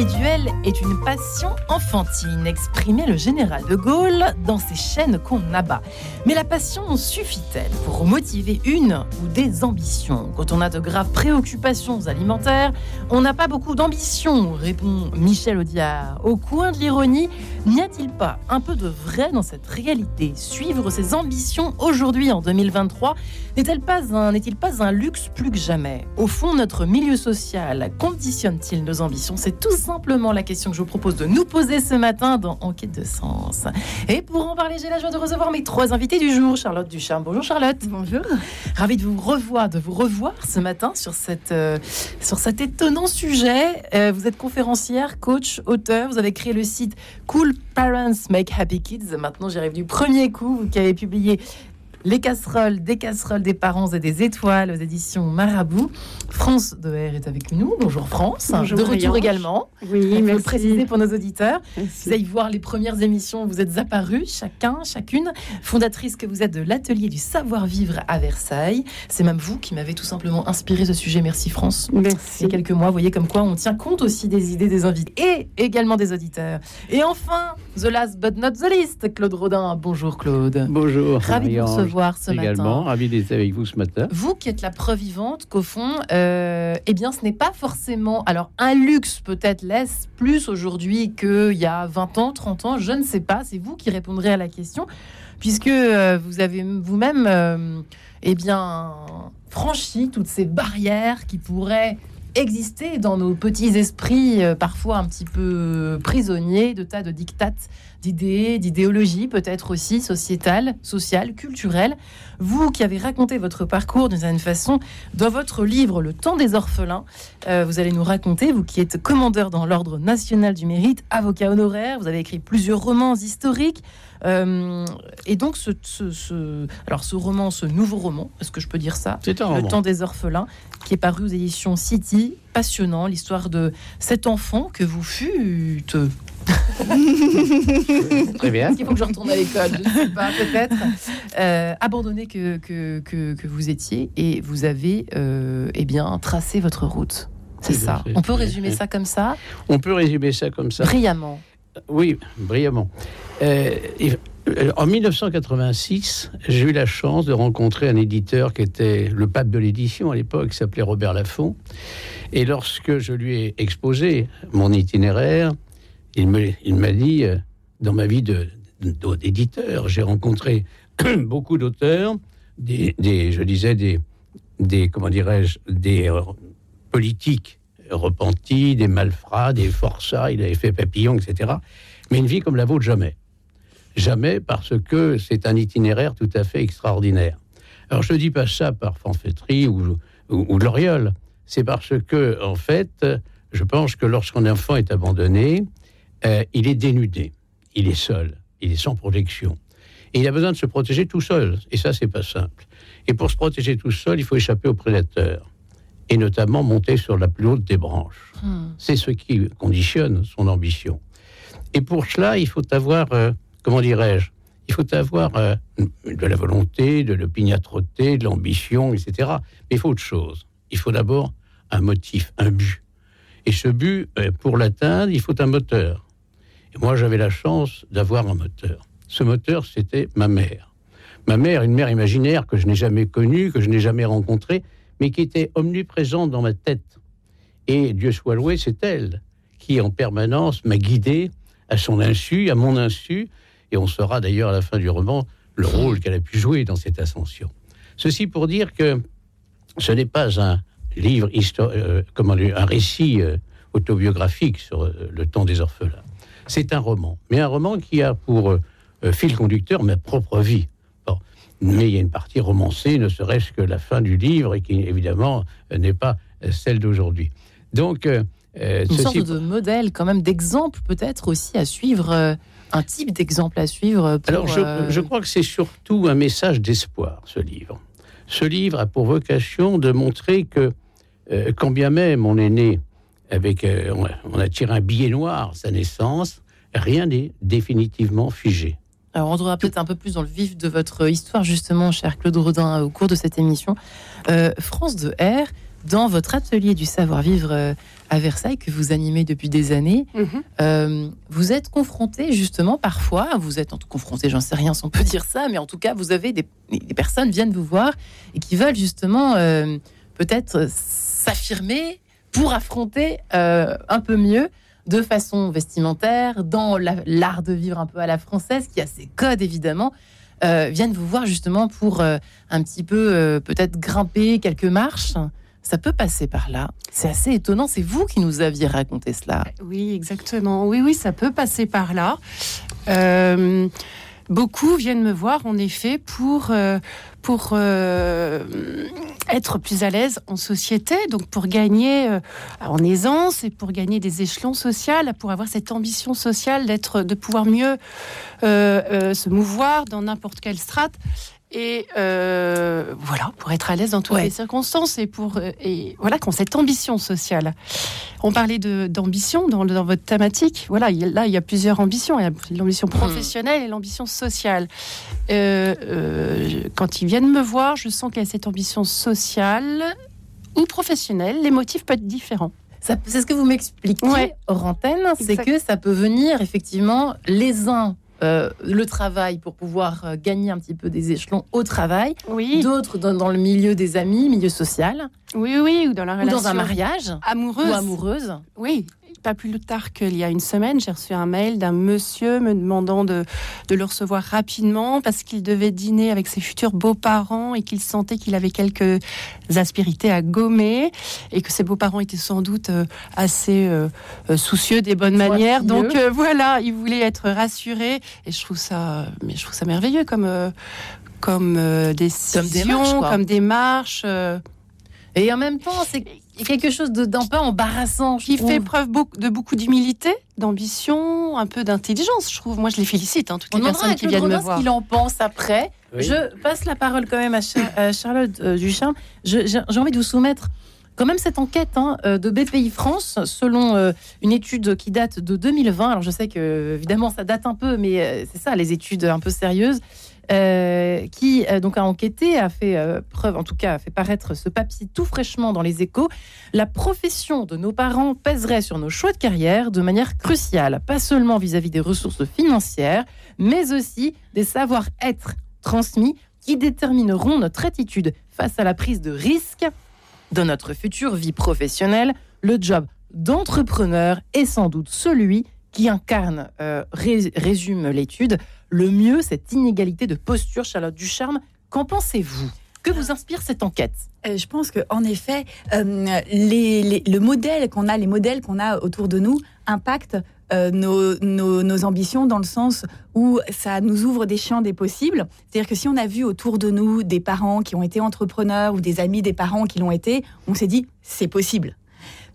individuelle est une passion enfantine, exprimait le général de Gaulle dans ses chaînes qu'on abat. Mais la passion suffit-elle pour motiver une ou des ambitions? Quand on a de graves préoccupations alimentaires, on n'a pas beaucoup d'ambition, répond Michel Audiard. Au coin de l'ironie, n'y a-t-il pas un peu de vrai dans cette réalité? Suivre ses ambitions aujourd'hui en 2023 n'est-il pas, un, luxe plus que jamais? Au fond, notre milieu social conditionne-t-il nos ambitions? C'est tout simplement la question que je vous propose de nous poser ce matin dans Enquête de sens. Et pour en parler, j'ai la joie de recevoir mes trois invités du jour. Charlotte Ducharme. Bonjour Charlotte. Bonjour. Ravi de vous revoir, de vous revoir ce matin sur, cette, euh, sur cet étonnant sujet. Euh, vous êtes conférencière, coach, auteur. Vous avez créé le site Cool Parents Make Happy Kids. Maintenant, j'arrive du premier coup, vous qui avez publié les casseroles, des casseroles des parents et des étoiles aux éditions Marabout. France de R est avec nous. Bonjour France. Bonjour de retour également. Oui, merci. préciser pour nos auditeurs. Vous allez voir les premières émissions, vous êtes apparus, chacun, chacune. Fondatrice que vous êtes de l'atelier du savoir-vivre à Versailles. C'est même vous qui m'avez tout simplement inspiré ce sujet. Merci France. Merci. Il y a quelques mois, vous voyez comme quoi on tient compte aussi des idées des invités et également des auditeurs. Et enfin, the last but not the least, Claude Rodin. Bonjour Claude. Bonjour. Ravi de vous recevoir ce également, ravi d'être avec vous ce matin. Vous qui êtes la preuve vivante qu'au fond, euh, eh bien, ce n'est pas forcément. Alors, un luxe peut-être laisse plus aujourd'hui qu'il y a 20 ans, 30 ans, je ne sais pas. C'est vous qui répondrez à la question, puisque euh, vous avez vous-même, euh, eh bien, franchi toutes ces barrières qui pourraient exister dans nos petits esprits, euh, parfois un petit peu prisonniers de tas de dictates, d'idées, d'idéologies, peut-être aussi sociétales, sociales, culturelles. Vous qui avez raconté votre parcours d'une certaine façon dans votre livre Le temps des orphelins, euh, vous allez nous raconter, vous qui êtes commandeur dans l'Ordre national du mérite, avocat honoraire, vous avez écrit plusieurs romans historiques. Euh, et donc, ce, ce, alors ce roman, ce nouveau roman, est-ce que je peux dire ça Le temps des orphelins, qui est paru aux éditions City, passionnant, l'histoire de cet enfant que vous fûtes. Très bien. Qu'il faut que je retourne à l'école Je ne sais pas, peut-être. Euh, abandonné que, que, que, vous étiez et vous avez euh, eh bien, tracé votre route. C'est ça. On peut résumer ça comme ça? On peut résumer ça comme ça. Brillamment. Oui, brillamment. Euh, en 1986, j'ai eu la chance de rencontrer un éditeur qui était le pape de l'édition à l'époque, qui s'appelait Robert Laffont. Et lorsque je lui ai exposé mon itinéraire, il m'a dit, euh, dans ma vie d'éditeur, j'ai rencontré beaucoup d'auteurs, des, je disais, des, des comment dirais-je, des euh, politiques repentis, des malfrats, des forçats, il avait fait papillon, etc. Mais une vie comme la vôtre, jamais. Jamais parce que c'est un itinéraire tout à fait extraordinaire. Alors je ne dis pas ça par fanfetterie ou, ou, l'oriole, c'est parce que, en fait, je pense que lorsqu'un enfant est abandonné, euh, il est dénudé, il est seul, il est sans protection. Et il a besoin de se protéger tout seul. Et ça, c'est pas simple. Et pour se protéger tout seul, il faut échapper aux prédateurs. Et notamment monter sur la plus haute des branches. Hmm. C'est ce qui conditionne son ambition. Et pour cela, il faut avoir euh, comment dirais-je, il faut avoir euh, de la volonté, de l'opiniâtreté, de l'ambition, etc. Mais il faut autre chose. Il faut d'abord un motif, un but. Et ce but, euh, pour l'atteindre, il faut un moteur. Et moi, j'avais la chance d'avoir un moteur. Ce moteur, c'était ma mère. Ma mère, une mère imaginaire que je n'ai jamais connue, que je n'ai jamais rencontrée, mais qui était omniprésente dans ma tête. Et Dieu soit loué, c'est elle qui, en permanence, m'a guidé à son insu, à mon insu, et on saura d'ailleurs à la fin du roman le rôle qu'elle a pu jouer dans cette ascension. Ceci pour dire que ce n'est pas un livre, euh, comment un récit euh, autobiographique sur euh, le temps des orphelins. C'est un roman, mais un roman qui a pour fil conducteur ma propre vie. Mais il y a une partie romancée, ne serait-ce que la fin du livre, et qui évidemment n'est pas celle d'aujourd'hui. Donc, une sorte de modèle, quand même, d'exemple peut-être aussi à suivre un type d'exemple à suivre Alors, euh, je, crois que c'est surtout un message d'espoir, ce livre. Ce livre a pour vocation de montrer que, euh, quand bien même on est né avec, euh, on a tiré un billet noir à sa naissance, rien n'est définitivement figé. Alors, on rentrera peut-être un peu plus dans le vif de votre histoire, justement, cher Claude Rodin, au cours de cette émission. France de R, dans votre atelier du savoir-vivre euh, à Versailles que vous animez depuis des années, Mhm. euh, vous êtes confronté justement parfois, vous êtes en confronté, j'en sais rien si on peut dire ça, mais en tout cas, vous avez des, des personnes viennent vous voir et qui veulent justement euh, peut-être s'affirmer pour affronter euh, un peu mieux de façon vestimentaire, dans la- l'art de vivre un peu à la française, qui a ses codes évidemment, euh, viennent vous voir justement pour euh, un petit peu euh, peut-être grimper quelques marches. Ça peut passer par là. C'est assez étonnant. C'est vous qui nous aviez raconté cela. Oui, exactement. Oui, oui, ça peut passer par là. Beaucoup viennent me voir, en effet, pour, euh, euh, être plus à l'aise en société, donc pour gagner euh, en aisance et pour gagner des échelons sociaux, pour avoir cette ambition sociale d'être, de pouvoir mieux se mouvoir dans n'importe quelle strate. Et euh, voilà, pour être à l'aise dans toutes Ouais. les circonstances et pour euh, et voilà, qu'on cette ambition sociale. On parlait d'ambition dans, votre thématique. Voilà, il là il y a plusieurs ambitions. Il y a l'ambition professionnelle et l'ambition sociale. Euh, euh, quand ils viennent me voir, je sens qu'il y a cette ambition sociale ou professionnelle. Les motifs peuvent être différents. C'est ce que vous m'expliquez Ouais. hors antenne, c'est que ça peut venir effectivement les uns euh, le travail pour pouvoir euh, gagner un petit peu des échelons au travail, Oui, d'autres dans, dans le milieu des amis, milieu social, oui, oui, ou dans la ou relation dans un mariage. amoureuse. ou amoureuse. Oui, pas plus tard qu'il y a une semaine, j'ai reçu un mail d'un monsieur me demandant de, de le recevoir rapidement parce qu'il devait dîner avec ses futurs beaux-parents et qu'il sentait qu'il avait quelques aspérités à gommer et que ses beaux-parents étaient sans doute euh, assez euh, euh, soucieux des bonnes manières. Donc euh, voilà, il voulait être rassuré et je trouve ça, mais je trouve ça merveilleux comme euh, comme décision, démarche, quoi. comme démarche. Et en même temps, c'est quelque chose de- d'un peu embarrassant. qui trouve. fait preuve de beaucoup d'humilité, d'ambition, un peu d'intelligence, je trouve. Moi, je les félicite, hein, toutes les personnes qui viennent me voir. qu'il en pense après. Oui. Je passe la parole quand même à, Char- à Charlotte euh, Ducharme. Je- J'ai j'ai envie de vous soumettre quand même cette enquête hein, euh, de BPI France, selon euh, une étude qui date de 2020. Alors je sais que évidemment ça date un peu, mais euh, c'est ça, les études un peu sérieuses. Euh, qui euh, donc a enquêté, a fait euh, preuve, en tout cas, a fait paraître ce papier tout fraîchement dans les échos. La profession de nos parents pèserait sur nos choix de carrière de manière cruciale, pas seulement vis-à-vis des ressources financières, mais aussi des savoir-être transmis qui détermineront notre attitude face à la prise de risque de notre future vie professionnelle. Le job d'entrepreneur est sans doute celui qui incarne, ré- résume l'étude, le mieux cette inégalité de posture. Charlotte Ducharme, qu'en pensez-vous? Que vous inspire cette enquête? Euh, Je pense que en effet, euh, les, le modèle qu'on a, les modèles qu'on a autour de nous, impactent euh, nos, nos- ambitions dans le sens où ça nous ouvre des champs des possibles. C'est-à-dire que si on a vu autour de nous des parents qui ont été entrepreneurs ou des amis des parents qui l'ont été, on s'est dit c'est possible.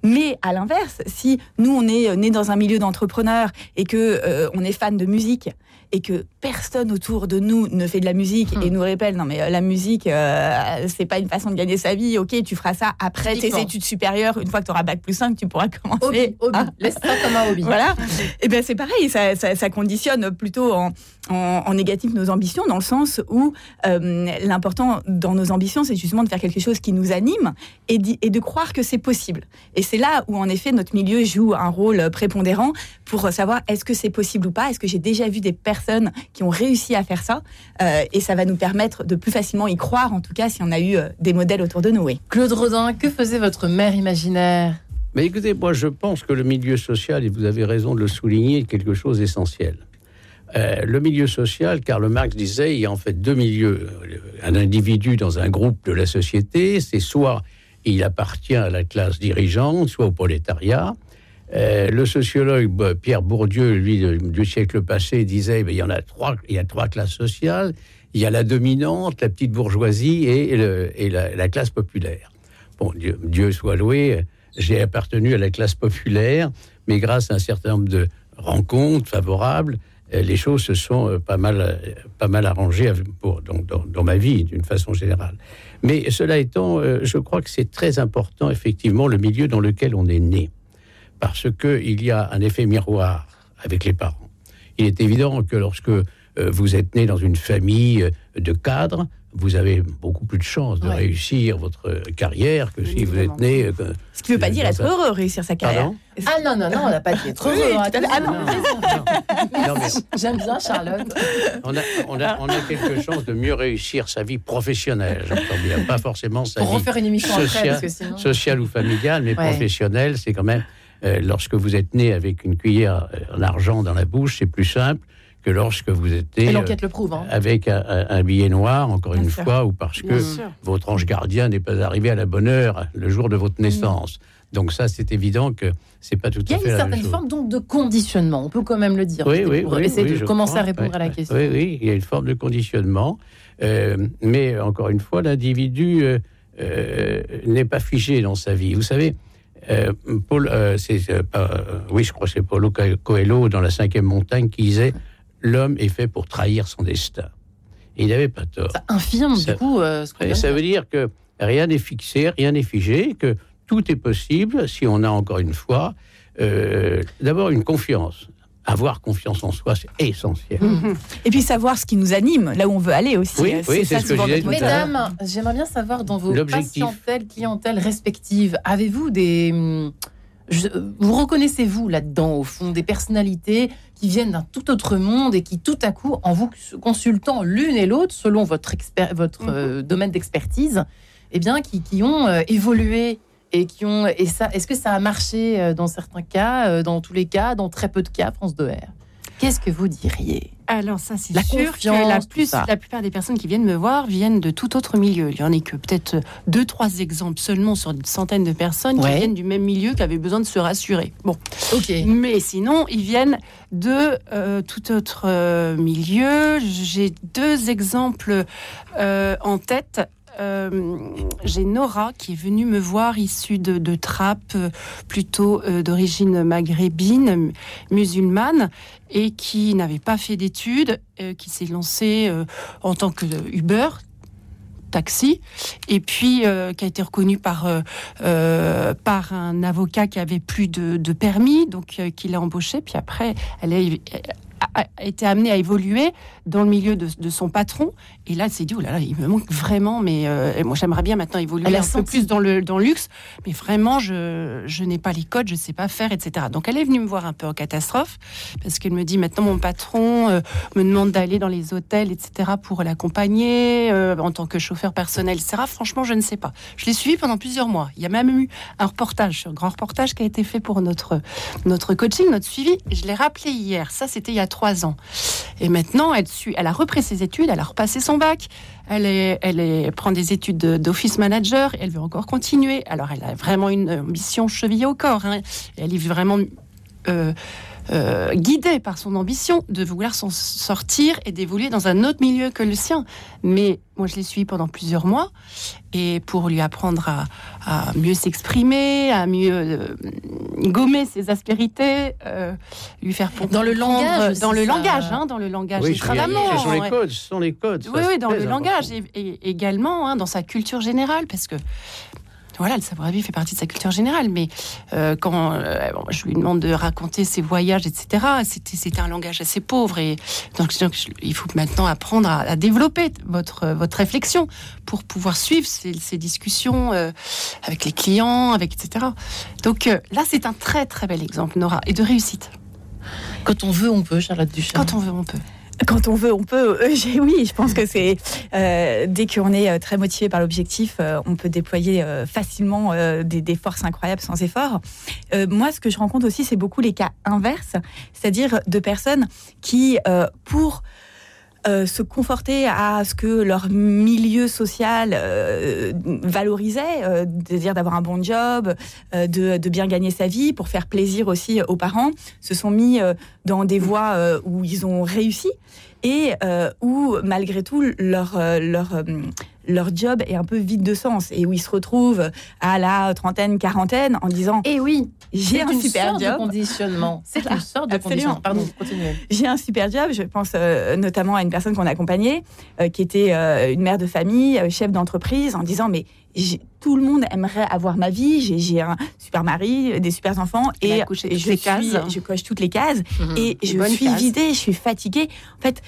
Mais à l'inverse, si nous on est né dans un milieu d'entrepreneurs et que on est fan de musique et que personne autour de nous ne fait de la musique Hmm. et nous répète non mais euh, la musique euh, c'est pas une façon de gagner sa vie ok tu feras ça après tes études supérieures une fois que tu auras bac plus 5 tu pourras commencer Hobby, hobby. à- Laisse ça comme un hobby. voilà et bien c'est pareil ça, ça, ça conditionne plutôt en, en, en négatif nos ambitions dans le sens où euh, l'important dans nos ambitions c'est justement de faire quelque chose qui nous anime et, et de croire que c'est possible et c'est là où en effet notre milieu joue un rôle prépondérant pour savoir est-ce que c'est possible ou pas est-ce que j'ai déjà vu des personnes qui ont réussi à faire ça Euh, et ça va nous permettre de plus facilement y croire en tout cas si on a eu euh, des modèles autour de nous oui. Claude Rodin, que faisait votre mère imaginaire? Mais écoutez, moi je pense que le milieu social, et vous avez raison de le souligner, est quelque chose d'essentiel. Euh, le milieu social, Karl Marx disait, il y a en fait deux milieux. Un individu dans un groupe de la société, c'est soit il appartient à la classe dirigeante, soit au prolétariat. Euh, le sociologue bah, Pierre Bourdieu, lui, du siècle passé, disait ben, il y en a trois, il y a trois classes sociales. Il y a la dominante, la petite bourgeoisie et, la, la classe populaire. Bon, Dieu, soit loué, j'ai appartenu à la classe populaire, mais grâce à un certain nombre de rencontres favorables, euh, les choses se sont euh, pas mal, pas mal arrangées pour, dans, ma vie, d'une façon générale. Mais cela étant, je crois que c'est très important, effectivement, le milieu dans lequel on est né. Parce qu'il y a un effet miroir avec les parents. Il est évident que lorsque euh, vous êtes né dans une famille euh, de cadres, vous avez beaucoup plus de chances de Ouais. réussir votre carrière que si vous êtes né. euh, Ce qui ne veut pas dire être un- heureux, réussir sa carrière. Pardon? Ah non, non, non, on n'a pas dit être heureux. Ah non. Non, mais J'aime bien Charlotte. on a, on, a, on a quelque chance de mieux réussir sa vie professionnelle, j'entends bien, pas forcément sa Pour vie refaire une émission après, sociale, parce que sinon. sociale ou familiale, mais Ouais. professionnelle, c'est quand même, euh, lorsque vous êtes né avec une cuillère euh, en argent dans la bouche, c'est plus simple que lorsque vous êtes né euh, le prouve. Hein. avec un, billet noir, encore Bien une sûr. fois, ou parce Bien que sûr. votre ange gardien n'est pas arrivé à la bonne heure le jour de votre naissance. Donc ça, c'est évident que c'est pas tout Il y à a fait une certaine forme donc de conditionnement, on peut quand même le dire. Oui, oui, pour oui, essayer oui, de commencer crois. à répondre Oui, à la question. Oui, oui, il y a une forme de conditionnement. Euh, mais encore une fois, l'individu euh, euh, n'est pas figé dans sa vie. Vous savez, euh, Paul, euh, euh, oui, je crois que c'est Paulo Coelho dans La cinquième montagne qui disait L'homme est fait pour trahir son destin. Et il n'avait pas tort. Ça infirme Ça- du coup ce ça veut dire que rien n'est fixé, rien n'est figé, que tout est possible si on a encore une fois d'abord une confiance. Avoir confiance en soi, c'est essentiel. Et puis savoir ce qui nous anime, là où on veut aller aussi. Oui, oui, c'est ça ce que je. Mesdames, j'aimerais bien savoir dans vos patientèles, clientèles respectives, avez-vous des... hum, je- vous reconnaissez-vous là-dedans, au fond, des personnalités qui viennent d'un tout autre monde et qui, tout à coup, en vous consultant l'une et l'autre, selon votre, expert, votre Mhm. euh, domaine d'expertise, eh bien, qui, qui ont euh, évolué et qui ont... Et ça, est-ce que ça a marché euh, dans certains cas, euh, dans tous les cas, dans très peu de cas, France 2R Qu'est-ce que vous diriez? Alors ça, c'est sûr que la, plus, la plupart des personnes qui viennent me voir viennent de tout autre milieu. Il y en a que peut-être deux, trois exemples seulement sur une centaine de personnes Ouais. qui viennent du même milieu, qui avaient besoin de se rassurer. Bon, Ok. mais sinon, ils viennent de euh, tout autre euh, milieu. J'ai deux exemples euh, en tête. Euh, J'ai Nora qui est venue me voir issue de, de Trappes, euh, plutôt euh, d'origine maghrébine, musulmane, et qui n'avait pas fait d'études, qui s'est lancée en tant que Uber taxi et puis qui a été reconnue par par un avocat qui avait plus de, permis donc euh, qui l'a embauchée puis après elle a, a- été amenée à évoluer dans le milieu de, de son patron et là elle s'est dit oh là là il me manque vraiment mais euh, moi j'aimerais bien maintenant évoluer Elle un peu plus dans le dans le luxe mais vraiment je je n'ai pas les codes je sais pas faire etc donc elle est venue me voir un peu en catastrophe parce qu'elle me dit maintenant mon patron euh, me demande d'aller dans les hôtels, etc., pour l'accompagner euh, en tant que chauffeur personnel, etc. Franchement, je ne sais pas. Je l'ai suivi pendant plusieurs mois. Il y a même eu un reportage, un grand reportage qui a été fait pour notre, notre coaching, notre suivi. Je l'ai rappelé hier. Ça, c'était il y a trois ans. Et maintenant, elle, suit, elle a repris ses études, elle a repassé son bac. Elle, est, elle, est, prend des études de- d'office manager. Elle veut encore continuer. Alors, elle a vraiment une ambition chevillée au corps. hein. Et Elle est vraiment euh, euh, guidée par son ambition de vouloir s'en sortir et d'évoluer dans un autre milieu que le sien. Mais moi, je l'ai suivi pendant plusieurs mois et pour lui apprendre à, à mieux s'exprimer, à mieux euh, gommer ses aspérités, euh, lui faire Dans le langage aussi, dans le langage, hein, dans le langage Oui, extrêmement. ce sont les codes, ce sont les codes. Oui, oui, dans le langage et également hein, dans sa culture générale, parce que voilà, le savoir-vivre fait partie de sa culture générale. Mais euh, quand euh, je lui demande de raconter ses voyages, etc., c'était un langage assez pauvre et donc, donc, je- il faut maintenant apprendre à, à développer votre votre réflexion pour pouvoir suivre ces, ces discussions euh, avec les clients, avec etc. Donc là, c'est un très très bel exemple, Nora, et de réussite. Quand on veut, on peut, Charlotte Duchamp. Quand on veut, on peut. Quand on veut, on peut. Euh, oui, je pense que c'est euh, dès qu'on est euh, très motivé par l'objectif, euh, on peut déployer euh, facilement euh, des, des forces incroyables sans effort. Moi, ce que je rencontre aussi, c'est beaucoup les cas inverses, c'est-à-dire de personnes qui, pour euh, se conforter à ce que leur milieu social euh, valorisait, euh, c'est-à-dire d'avoir un bon job, euh, de, de bien gagner sa vie, pour faire plaisir aussi aux parents, se sont mis euh, dans des voies où ils ont réussi et où malgré tout leur leur leur job est un peu vide de sens et où ils se retrouvent à la trentaine, quarantaine en disant Et oui, j'ai c'est un une super sorte de job, conditionnement. C'est une sorte de absolument. conditionnement. Pardon, continuez. j'ai un super job. Je pense euh, notamment à une personne qu'on a accompagnée, euh, qui était euh, une mère de famille, euh, chef d'entreprise, en disant mais tout le monde aimerait avoir ma vie. J'ai- un super mari, des super enfants, et je, suis- je coche toutes les cases. Mhm. Et je suis cases. vidée, je suis fatiguée. En fait,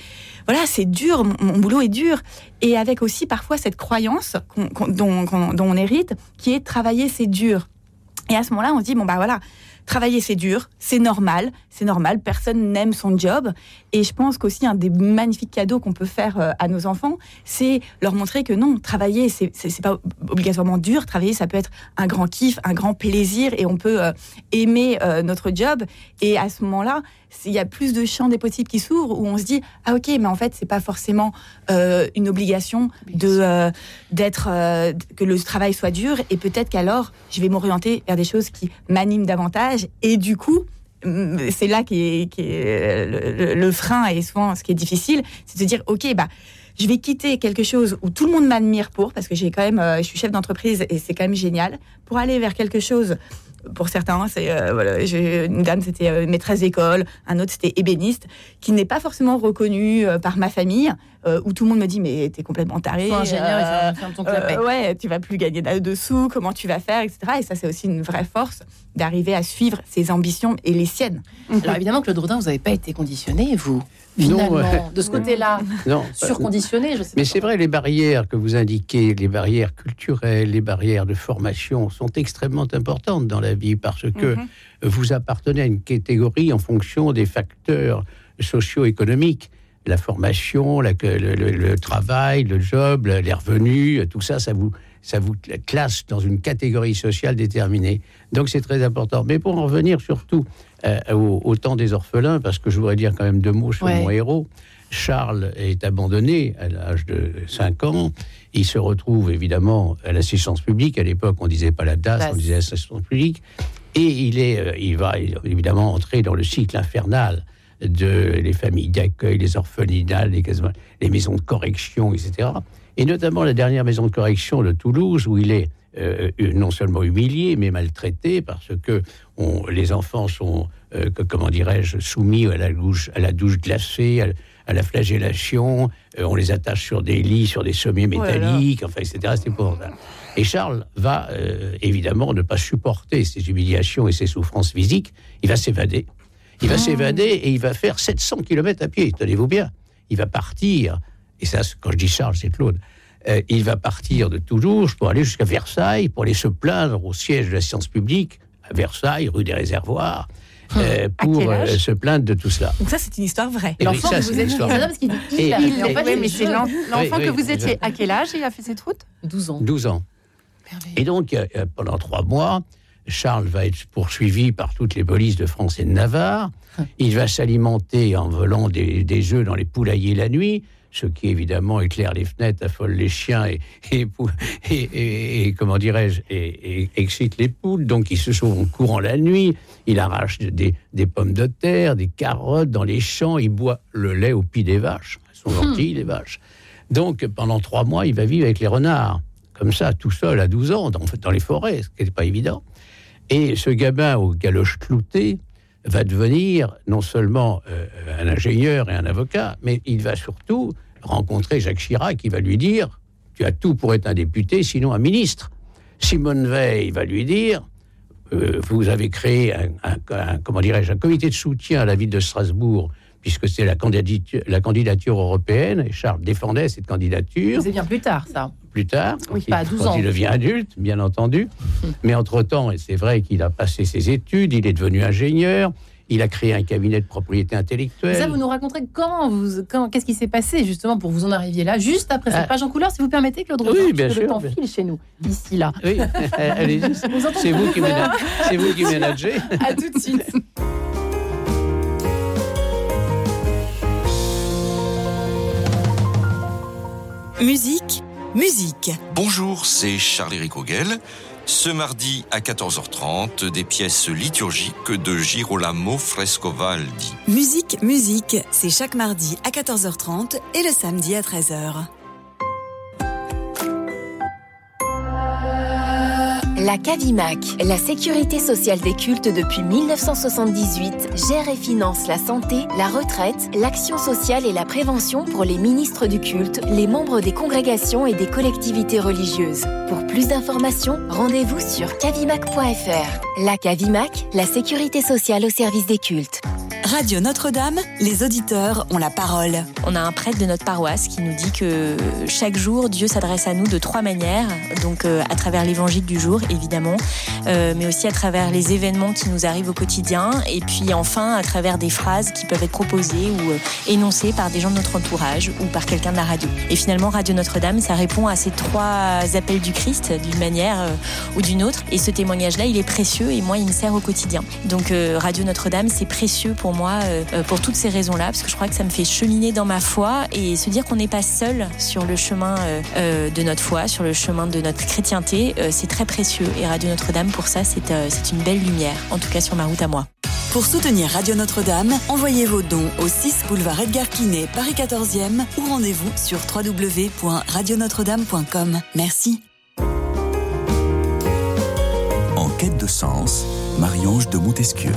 voilà, c'est dur, mon, mon boulot est dur. Et avec aussi parfois cette croyance dont on hérite, qui est travailler, c'est dur. Et à ce moment-là, on se dit, bon, bah voilà, travailler, c'est dur, c'est normal, c'est normal, personne n'aime son job. Et je pense qu'aussi, un des magnifiques cadeaux qu'on peut faire euh, à nos enfants, c'est leur montrer que non, travailler, c'est pas obligatoirement dur. Travailler, ça peut être un grand kiff, un grand plaisir, et on peut euh, aimer euh, notre job. Et à ce moment-là, il y a plus de champs des possibles qui s'ouvrent où on se dit ah ok mais en fait c'est pas forcément euh, une obligation de euh, d'être euh, que le travail soit dur et peut-être qu'alors je vais m'orienter vers des choses qui m'animent davantage et du coup c'est là qui est, le, le- frein et souvent ce qui est difficile c'est de se dire ok bah je vais quitter quelque chose où tout le monde m'admire pour parce que j'ai quand même je suis chef d'entreprise et c'est quand même génial pour aller vers quelque chose pour certains, c'est euh, voilà, j'ai- une dame c'était euh, maîtresse d'école, un autre c'était ébéniste, qui n'est pas forcément reconnu euh, par ma famille, où tout le monde me dit mais t'es complètement taré, ingénieur ton ouais, tu vas plus gagner de dessous, comment tu vas faire, etc. Et ça c'est aussi une vraie force d'arriver à suivre ses ambitions et les siennes. Alors évidemment, Claude Rodin, vous n'avez pas été conditionné, vous, Non, finalement, ouais. de ce côté-là, Non, surconditionné, je sais Mais c'est vrai, les barrières que vous indiquez, les barrières culturelles, les barrières de formation sont extrêmement importantes dans la vie parce que Mhm. vous appartenez à une catégorie en fonction des facteurs socio-économiques. La formation, la- le, le- le travail, le job, les revenus, tout ça, ça vous, ça vous classe dans une catégorie sociale déterminée. Donc c'est très important. Mais pour en revenir surtout euh, au, au temps des orphelins, parce que je voudrais dire quand même deux mots sur Ouais. mon héros. Charles est abandonné à l'âge de 5 ans. Il se retrouve évidemment à l'assistance publique. À l'époque, on disait pas la DAS, DAS. on disait assistance publique. Et il, est, euh, il va évidemment entrer dans le cycle infernal de les familles d'accueil, les orphelinats, les, les maisons de correction, etc. Et notamment la dernière maison de correction de Toulouse, où il est euh, non seulement humilié, mais maltraité, parce que on- les enfants sont, euh, que- comment dirais-je, soumis à la douche, à la douche glacée, à, à la flagellation, euh, on les attache sur des lits, sur des sommets Oh métalliques, enfin, etc. C'est épouvantable. Et Charles va euh, évidemment ne pas supporter ces humiliations et ces souffrances physiques. Il va s'évader. Il va s'évader et il va faire 700 km à pied. Tenez-vous bien. Il va partir. Et ça, quand je dis Charles, c'est Claude. Euh, il va partir de Toulouse pour aller jusqu'à Versailles, pour aller se plaindre au siège de la science publique, à Versailles, rue des Réservoirs, euh, À pour euh, se plaindre de tout cela. Donc ça c'est une histoire vraie. Oui, L'enfant que vous parce qu'il dit il, Et- en fait, Oui, mais c'est l'en- l'enfant Oui, que vous étiez. À quel âge il a fait cette route 12 ans. 12 ans. Et donc, euh, euh, pendant trois mois, Charles va être poursuivi par toutes les polices de France et de Navarre. Il va s'alimenter en volant des, des œufs dans les poulaillers la nuit, ce qui évidemment éclaire les fenêtres, affole les chiens et, et, pou- et- et- et, comment dirais-je, et, excite les poules. Donc, il se sauve en courant la nuit. Il arrache des, des pommes de terre, des carottes dans les champs. Il boit le lait au pied des vaches. Elles sont gentilles, les vaches. Donc, pendant trois mois, il va vivre avec les renards, comme ça, tout seul, à 12 ans, dans, dans les forêts, ce qui n'était pas évident. Et ce gamin aux galoches cloutées va devenir non seulement euh, un ingénieur et un avocat, mais il va surtout rencontrer Jacques Chirac qui va lui dire Tu as tout pour être un député, sinon un ministre. Simone Veil va lui dire euh, Vous avez créé comment dirais-je, un comité de soutien à la ville de Strasbourg, puisque c'est la candidature, la candidature européenne, et Charles défendait cette candidature C'est bien plus tard, ça. plus tard, Oui, quand pas à il- 12 quand ans. il devient adulte, bien entendu. Mais entre-temps, et c'est vrai qu'il a passé ses études, il est devenu ingénieur, il a créé un cabinet de propriété Mais intellectuelle. ça, vous nous raconterez comment vous, quand- qu'est-ce qui s'est passé justement pour vous en arriver là, juste après cette Ah. page en couleur, si vous permettez, Claude Oui, Rodin, bien puisque le sûr, temps bien- file chez nous, ici là. Oui, allez-y. C'est vous qui ménagez. C'est vous qui ménagez. À tout de suite. Musique, musique. Bonjour, c'est Charles-Éric Auguel. Ce mardi à 14h30, des pièces liturgiques de Girolamo Frescovaldi. Musique, musique, c'est chaque mardi à 14h30 et le samedi à 13h. La CAVIMAC, la sécurité sociale des cultes depuis 1978, gère et finance la santé, la retraite, l'action sociale et la prévention pour les ministres du culte, les membres des congrégations et des collectivités religieuses. Pour plus d'informations, rendez-vous sur cavimac.fr. La CAVIMAC, la sécurité sociale au service des cultes. Radio Notre-Dame, les auditeurs ont la parole. On a un prêtre de notre paroisse qui nous dit que chaque jour, Dieu s'adresse à nous de trois manières. Donc euh, à travers l'évangile du jour, évidemment, euh, mais aussi à travers les événements qui nous arrivent au quotidien, et puis enfin à travers des phrases qui peuvent être proposées ou euh, énoncées par des gens de notre entourage ou par quelqu'un de la radio. Et finalement, Radio Notre-Dame, ça répond à ces trois appels du Christ d'une manière euh, ou d'une autre. Et ce témoignage-là, il est précieux et moi, il me sert au quotidien. Donc Radio Notre-Dame, c'est précieux pour moi pour toutes ces raisons-là, parce que je crois que ça me fait cheminer dans ma foi et se dire qu'on n'est pas seul sur le chemin de notre foi, sur le chemin de notre chrétienté, c'est très précieux. Et Radio Notre-Dame, pour ça, c'est euh, c'est une belle lumière, en tout cas sur ma route à moi. Pour soutenir Radio Notre-Dame, envoyez vos dons au 6 boulevard Edgar Quinet, Paris 14e ou rendez-vous sur www.radionotre-dame.com. Merci. En quête de sens, Marie-Ange de Montesquieu.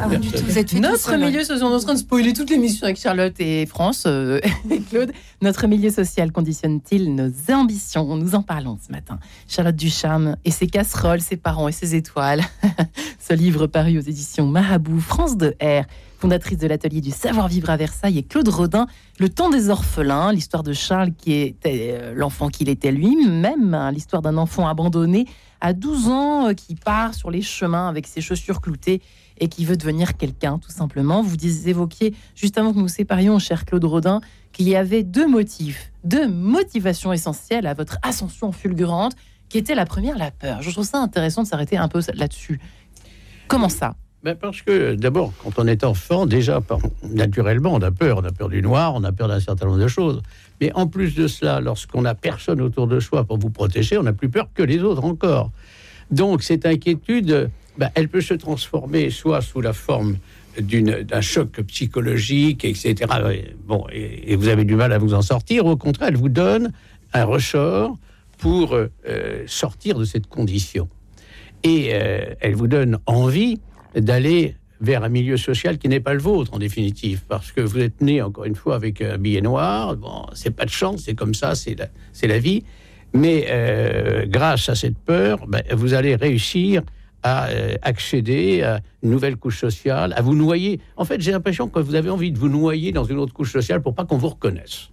Ah oui, du tout, vous êtes fait Notre seul, milieu social, on est en train de spoiler toute l'émission avec Charlotte et France euh, et Claude. Notre milieu social conditionne-t-il nos ambitions? Nous en parlons ce matin. Charlotte Ducharme et ses casseroles, ses parents et ses étoiles. ce livre paru aux éditions Marabout, France de R, fondatrice de l'atelier du savoir-vivre à Versailles, et Claude Rodin, Le temps des orphelins, l'histoire de Charles qui était euh, l'enfant qu'il était lui-même, hein, l'histoire d'un enfant abandonné à 12 ans euh, qui part sur les chemins avec ses chaussures cloutées et qui veut devenir quelqu'un, tout simplement. Vous évoquiez, juste avant que nous séparions, cher Claude Rodin, qu'il y avait deux motifs, deux motivations essentielles à votre ascension fulgurante, qui était la première, la peur. Je trouve ça intéressant de s'arrêter un peu là-dessus. Comment ça? Ben, parce que d'abord, quand on est enfant, déjà, naturellement, on a peur. On a peur du noir, on a peur d'un certain nombre de choses. Mais en plus de cela, lorsqu'on n'a personne autour de soi pour vous protéger, on n'a plus peur que les autres encore. Donc cette inquiétude, ben, elle peut se transformer soit sous la forme d'un choc psychologique, etc. Et, Bon, et, vous avez du mal à vous en sortir. Au contraire, elle vous donne un ressort pour euh, sortir de cette condition. Et euh, elle vous donne envie d'aller vers un milieu social qui n'est pas le vôtre, en définitive, parce que vous êtes né, encore une fois, avec un billet noir. Bon, c'est pas de chance, c'est comme ça, c'est la, c'est la vie. Mais euh, grâce à cette peur, ben, vous allez réussir à euh, accéder à une nouvelle couche sociale, à vous noyer. En fait, j'ai l'impression que vous avez envie de vous noyer dans une autre couche sociale pour pas qu'on vous reconnaisse.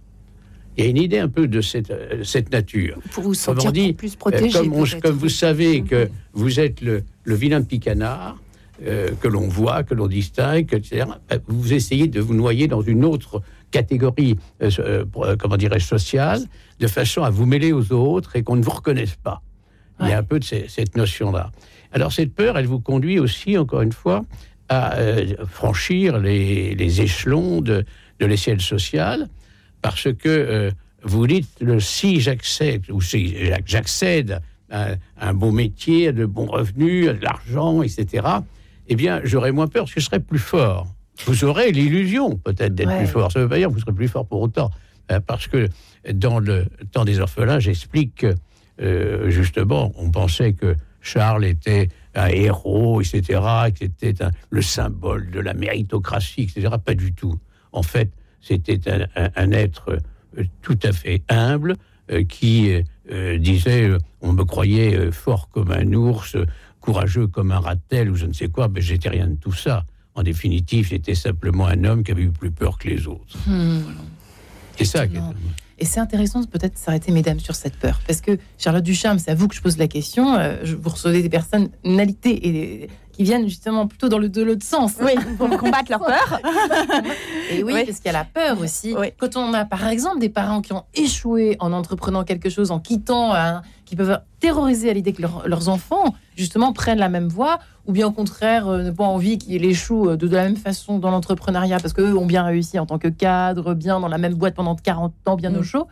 Il y a une idée un peu de cette, euh, cette nature. Pour vous sentir dit, plus euh, protégé. comme, on- peut-être. comme vous savez que vous êtes le, le vilain petit canard, euh, que l'on voit, que l'on distingue, etc., ben, vous essayez de vous noyer dans une autre catégorie, euh, euh, euh, comment dirais-je, sociale, de façon à vous mêler aux autres et qu'on ne vous reconnaisse pas. Il y a un peu de ces- cette notion-là. Alors cette peur, elle vous conduit aussi, encore une fois, à euh, franchir les, les échelons de, de l'échelle sociale, parce que euh, vous dites, le, si j'accède, ou si j'ac- j'accède à un bon métier, à de bons revenus, à de l'argent, etc., eh bien, j'aurai moins peur, parce que je serai plus fort. Vous aurez l'illusion, peut-être, d'être Ouais. plus fort. Ça ne veut pas dire que vous serez plus fort pour autant. Euh, parce que dans le temps des orphelins, j'explique que, justement, on pensait que Charles était un héros, etc., que c'était un- le symbole de la méritocratie, etc. Pas du tout. En fait, c'était un, un- un être euh, tout à fait humble euh, qui euh, disait on me croyait fort comme un ours, courageux comme un ratel ou je ne sais quoi, mais j'étais rien de tout ça. En définitive, j'étais simplement un homme qui avait eu plus peur que les autres. Hmm. C'est ça qui est-. Et c'est intéressant de peut-être s'arrêter, mesdames, sur cette peur. Parce que, Charlotte Ducharme, c'est à vous que je pose la question. euh, vous recevez des personnalités et, qui viennent justement plutôt dans le de l'autre sens. Oui, pour combattre leur peur. Et oui, Oui. parce qu'il y a la peur aussi. Oui. Quand on a, par exemple, des parents qui ont échoué en entreprenant quelque chose, en quittant, un- qui peuvent terroriser à l'idée que leur- leurs enfants, justement, prennent la même voie, ou bien au contraire, euh, ne pas envie qu'ils échouent euh, de, de la même façon dans l'entrepreneuriat, parce qu'eux ont bien réussi en tant que cadre, bien dans la même boîte pendant 40 ans, bien Mm. au chaud.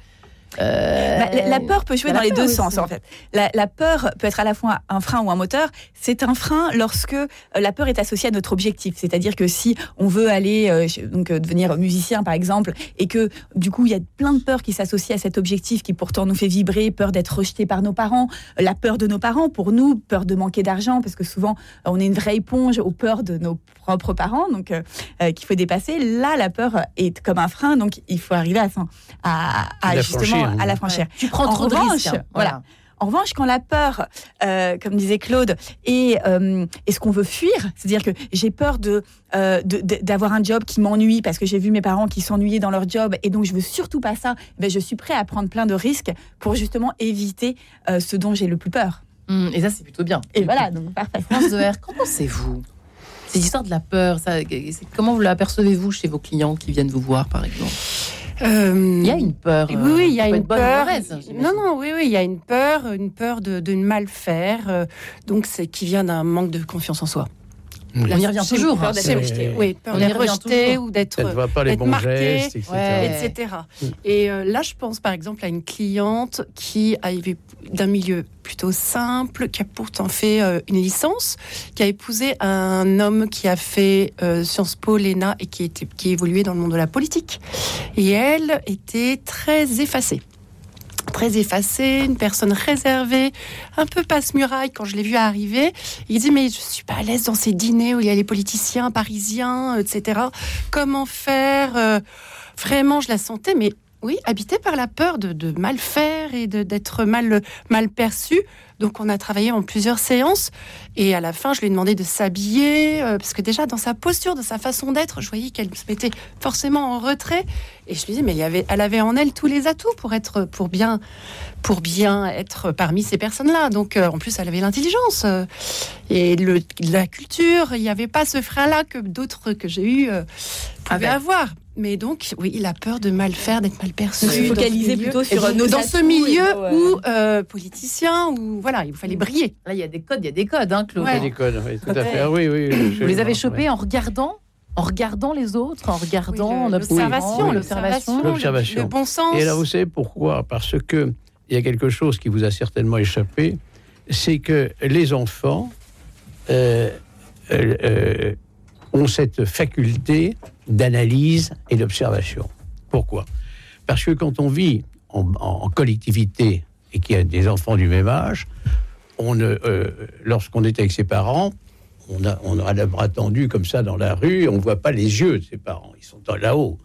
Euh, Bah, la, peur peut jouer la dans les deux aussi. sens en fait. La, la peur peut être à la fois un frein ou un moteur. C'est un frein lorsque euh, la peur est associée à notre objectif. C'est-à-dire que si on veut aller euh, donc euh, devenir musicien par exemple et que du coup il y a plein de peurs qui s'associent à cet objectif qui pourtant nous fait vibrer, peur d'être rejeté par nos parents, la peur de nos parents pour nous, peur de manquer d'argent parce que souvent on est une vraie éponge aux peurs de nos propres parents donc euh, qu'il faut dépasser. Là la peur est comme un frein donc il faut arriver à, s'en- à, à justement franchir, à la franchir. Tu prends En trop de revanche, risques. hein. voilà. En revanche, quand la peur, euh, comme disait Claude, est, euh, est ce qu'on veut fuir, c'est-à-dire que j'ai peur de euh, de- de- d'avoir un job qui m'ennuie parce que j'ai vu mes parents qui s'ennuyaient dans leur job et donc je veux surtout pas ça, ben je suis prêt à prendre plein de risques pour justement éviter euh, ce dont j'ai le plus peur. Hum, et ça, c'est plutôt bien. Et voilà, donc parfait. France de R, qu'en pensez-vous? Cette histoire de la peur, ça, comment vous l'apercevez-vous chez vos clients qui viennent vous voir, par exemple? Euh, Il y a une peur. Oui, oui, il y a une peur. mauvaise, non, non, oui, oui, il y a une peur, une peur de, de ne mal faire, euh, donc c'est qui vient d'un manque de confiance en soi. On y revient toujours. peur hein. d'être C'est- rejeté. Oui, peur On d'être rejeté ou d'être pas les être bons marqué, gestes, etc. Ouais. etc. Et euh, là, je pense par exemple à une cliente qui arrivait d'un milieu plutôt simple, qui a pourtant fait euh, une licence, qui a épousé un homme qui a fait euh, Sciences Po, l'ENA et qui, était, qui évoluait dans le monde de la politique. Et elle était très effacée. Très effacée, une personne réservée, un peu passe-muraille quand je l'ai vue arriver. Il dit Mais je suis pas à l'aise dans ces dîners où il y a les politiciens parisiens, etc. Comment faire? Euh, Vraiment, je la sentais, mais oui, habitée par la peur de, de mal faire et d'être mal, mal perçue. Donc, on a travaillé en plusieurs séances. Et à la fin, je lui ai demandé de s'habiller, euh, parce que déjà, dans sa posture, de sa façon d'être, je voyais qu'elle se mettait forcément en retrait. Et je lui dis, mais il y avait, elle avait en elle tous les atouts pour être, pour bien, pour bien être parmi ces personnes-là. Donc, euh, en plus, elle avait l'intelligence euh, et le, la culture. Il n'y avait pas ce frein-là que d'autres que j'ai eu pouvaient Avec. avoir. Mais donc, oui, il a peur de mal faire, d'être mal perçu. Se focaliser plutôt sur nos dans ce milieu où euh, politicien, où voilà, il fallait briller. Là, il y a des codes, il y a des codes, hein, Claude. Il y a des codes, oui, tout à fait. Oui, Vous les avez chopés ouais. en regardant, en regardant les autres, en regardant, Oui, l'observation, l'observation. le- L'observation. le bon sens. Et là, vous savez pourquoi? Parce que il y a quelque chose qui vous a certainement échappé, c'est que les enfants euh, euh, euh, ont cette faculté d'analyse et d'observation. Pourquoi? Parce que quand on vit en, collectivité et qu'il y a des enfants du même âge, on euh, lorsqu'on est avec ses parents, on a, on a le bras tendu comme ça dans la rue, on ne voit pas les yeux de ses parents, ils sont là-haut.